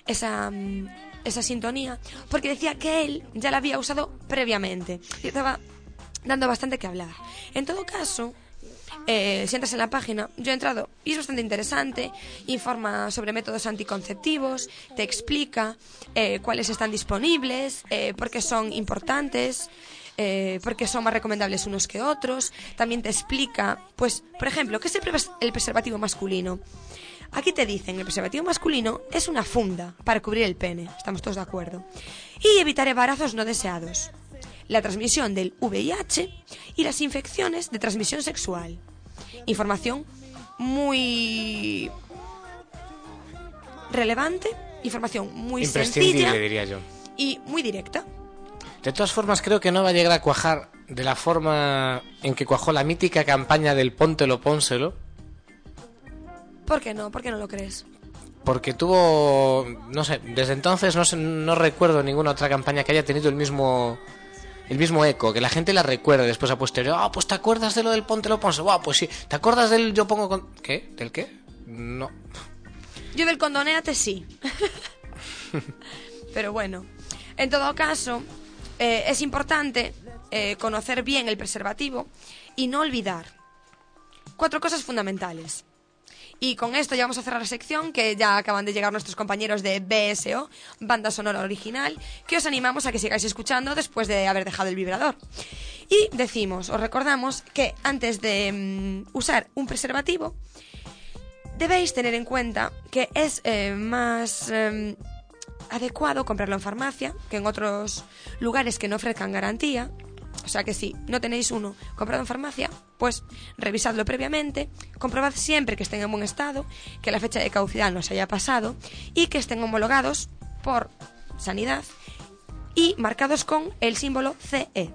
Speaker 4: esa, mm, esa sintonía, porque decía que él ya la había usado previamente y estaba dando bastante que hablar. En todo caso, eh, si entras en la página, yo he entrado y es bastante interesante, informa sobre métodos anticonceptivos, te explica eh, cuáles están disponibles, eh, por qué son importantes, eh, por qué son más recomendables unos que otros, también te explica, pues, por ejemplo, qué es el, pres- el preservativo masculino. Aquí te dicen, el preservativo masculino es una funda para cubrir el pene, estamos todos de acuerdo, y evitar embarazos no deseados, la transmisión del VIH y las infecciones de transmisión sexual. Información muy relevante, información muy
Speaker 3: Imprescindible,
Speaker 4: sencilla
Speaker 3: diría yo.
Speaker 4: y muy directa.
Speaker 3: De todas formas, creo que no va a llegar a cuajar de la forma en que cuajó la mítica campaña del Póntelo, Pónselo,
Speaker 4: ¿Por qué no? ¿Por qué no lo crees?
Speaker 3: porque tuvo, no sé, desde entonces no, sé- no recuerdo ninguna otra campaña que haya tenido el mismo el mismo eco, que la gente la recuerde después a posteriori. Ah, pues te acuerdas de lo del Póntelo, Pónselo. Ah, pues sí. ¿Te acuerdas del yo pongo con... ¿Qué? ¿Del qué? No.
Speaker 4: Yo del condonéate sí. Pero bueno, en todo caso, eh, es importante eh, conocer bien el preservativo y no olvidar cuatro cosas fundamentales. Y con esto ya vamos a cerrar la sección que ya acaban de llegar nuestros compañeros de BSO, banda sonora original, que os animamos a que sigáis escuchando después de haber dejado el vibrador. Y decimos, os recordamos que antes de mm, usar un preservativo, debéis tener en cuenta que es eh, más eh, adecuado comprarlo en farmacia que en otros lugares que no ofrezcan garantía. O sea que si no tenéis uno comprado en farmacia, pues revisadlo previamente, comprobad siempre que estén en buen estado, que la fecha de caducidad no se haya pasado y que estén homologados por sanidad y marcados con el símbolo CE.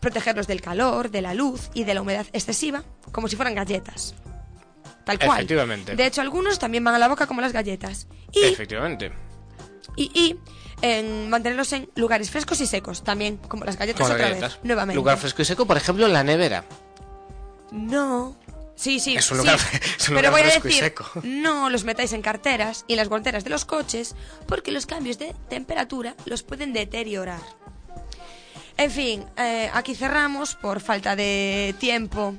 Speaker 4: Protegerlos del calor, de la luz y de la humedad excesiva, como si fueran galletas. Tal cual.
Speaker 3: Efectivamente.
Speaker 4: De hecho, algunos también van a la boca como las galletas. Y
Speaker 3: Efectivamente.
Speaker 4: y, y en mantenerlos en lugares frescos y secos, también como las galletas
Speaker 3: las
Speaker 4: otra
Speaker 3: galletas.
Speaker 4: vez, nuevamente.
Speaker 3: Lugar fresco y seco, por ejemplo, en la nevera.
Speaker 4: No. Sí, sí,
Speaker 3: Es un
Speaker 4: sí.
Speaker 3: lugar- es un
Speaker 4: Pero voy a
Speaker 3: fresco y
Speaker 4: decir,
Speaker 3: seco.
Speaker 4: no los metáis en carteras y en las guanteras de los coches porque los cambios de temperatura los pueden deteriorar. En fin, eh, aquí cerramos por falta de tiempo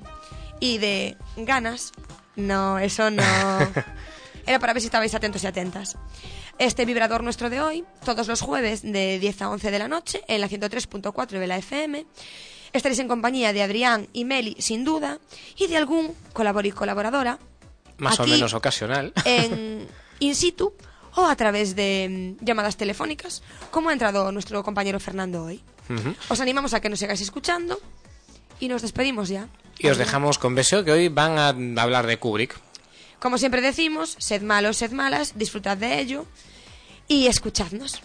Speaker 4: y de ganas. No, eso no. Era para ver si estabais atentos y atentas. Este vibrador nuestro de hoy, todos los jueves de 10 a 11 de la noche, en la 103.4 de la FM. Estaréis en compañía de Adrián y Meli, sin duda, y de algún colaborador y colaboradora.
Speaker 3: Más o menos ocasional.
Speaker 4: En in situ o a través de mm, llamadas telefónicas, como ha entrado nuestro compañero Fernando hoy. Os animamos a que nos sigáis escuchando y nos despedimos ya.
Speaker 3: Y os dejamos con Beseo, que hoy van a hablar de Kubrick.
Speaker 4: Como siempre decimos, sed malos, sed malas, disfrutad de ello y escuchadnos.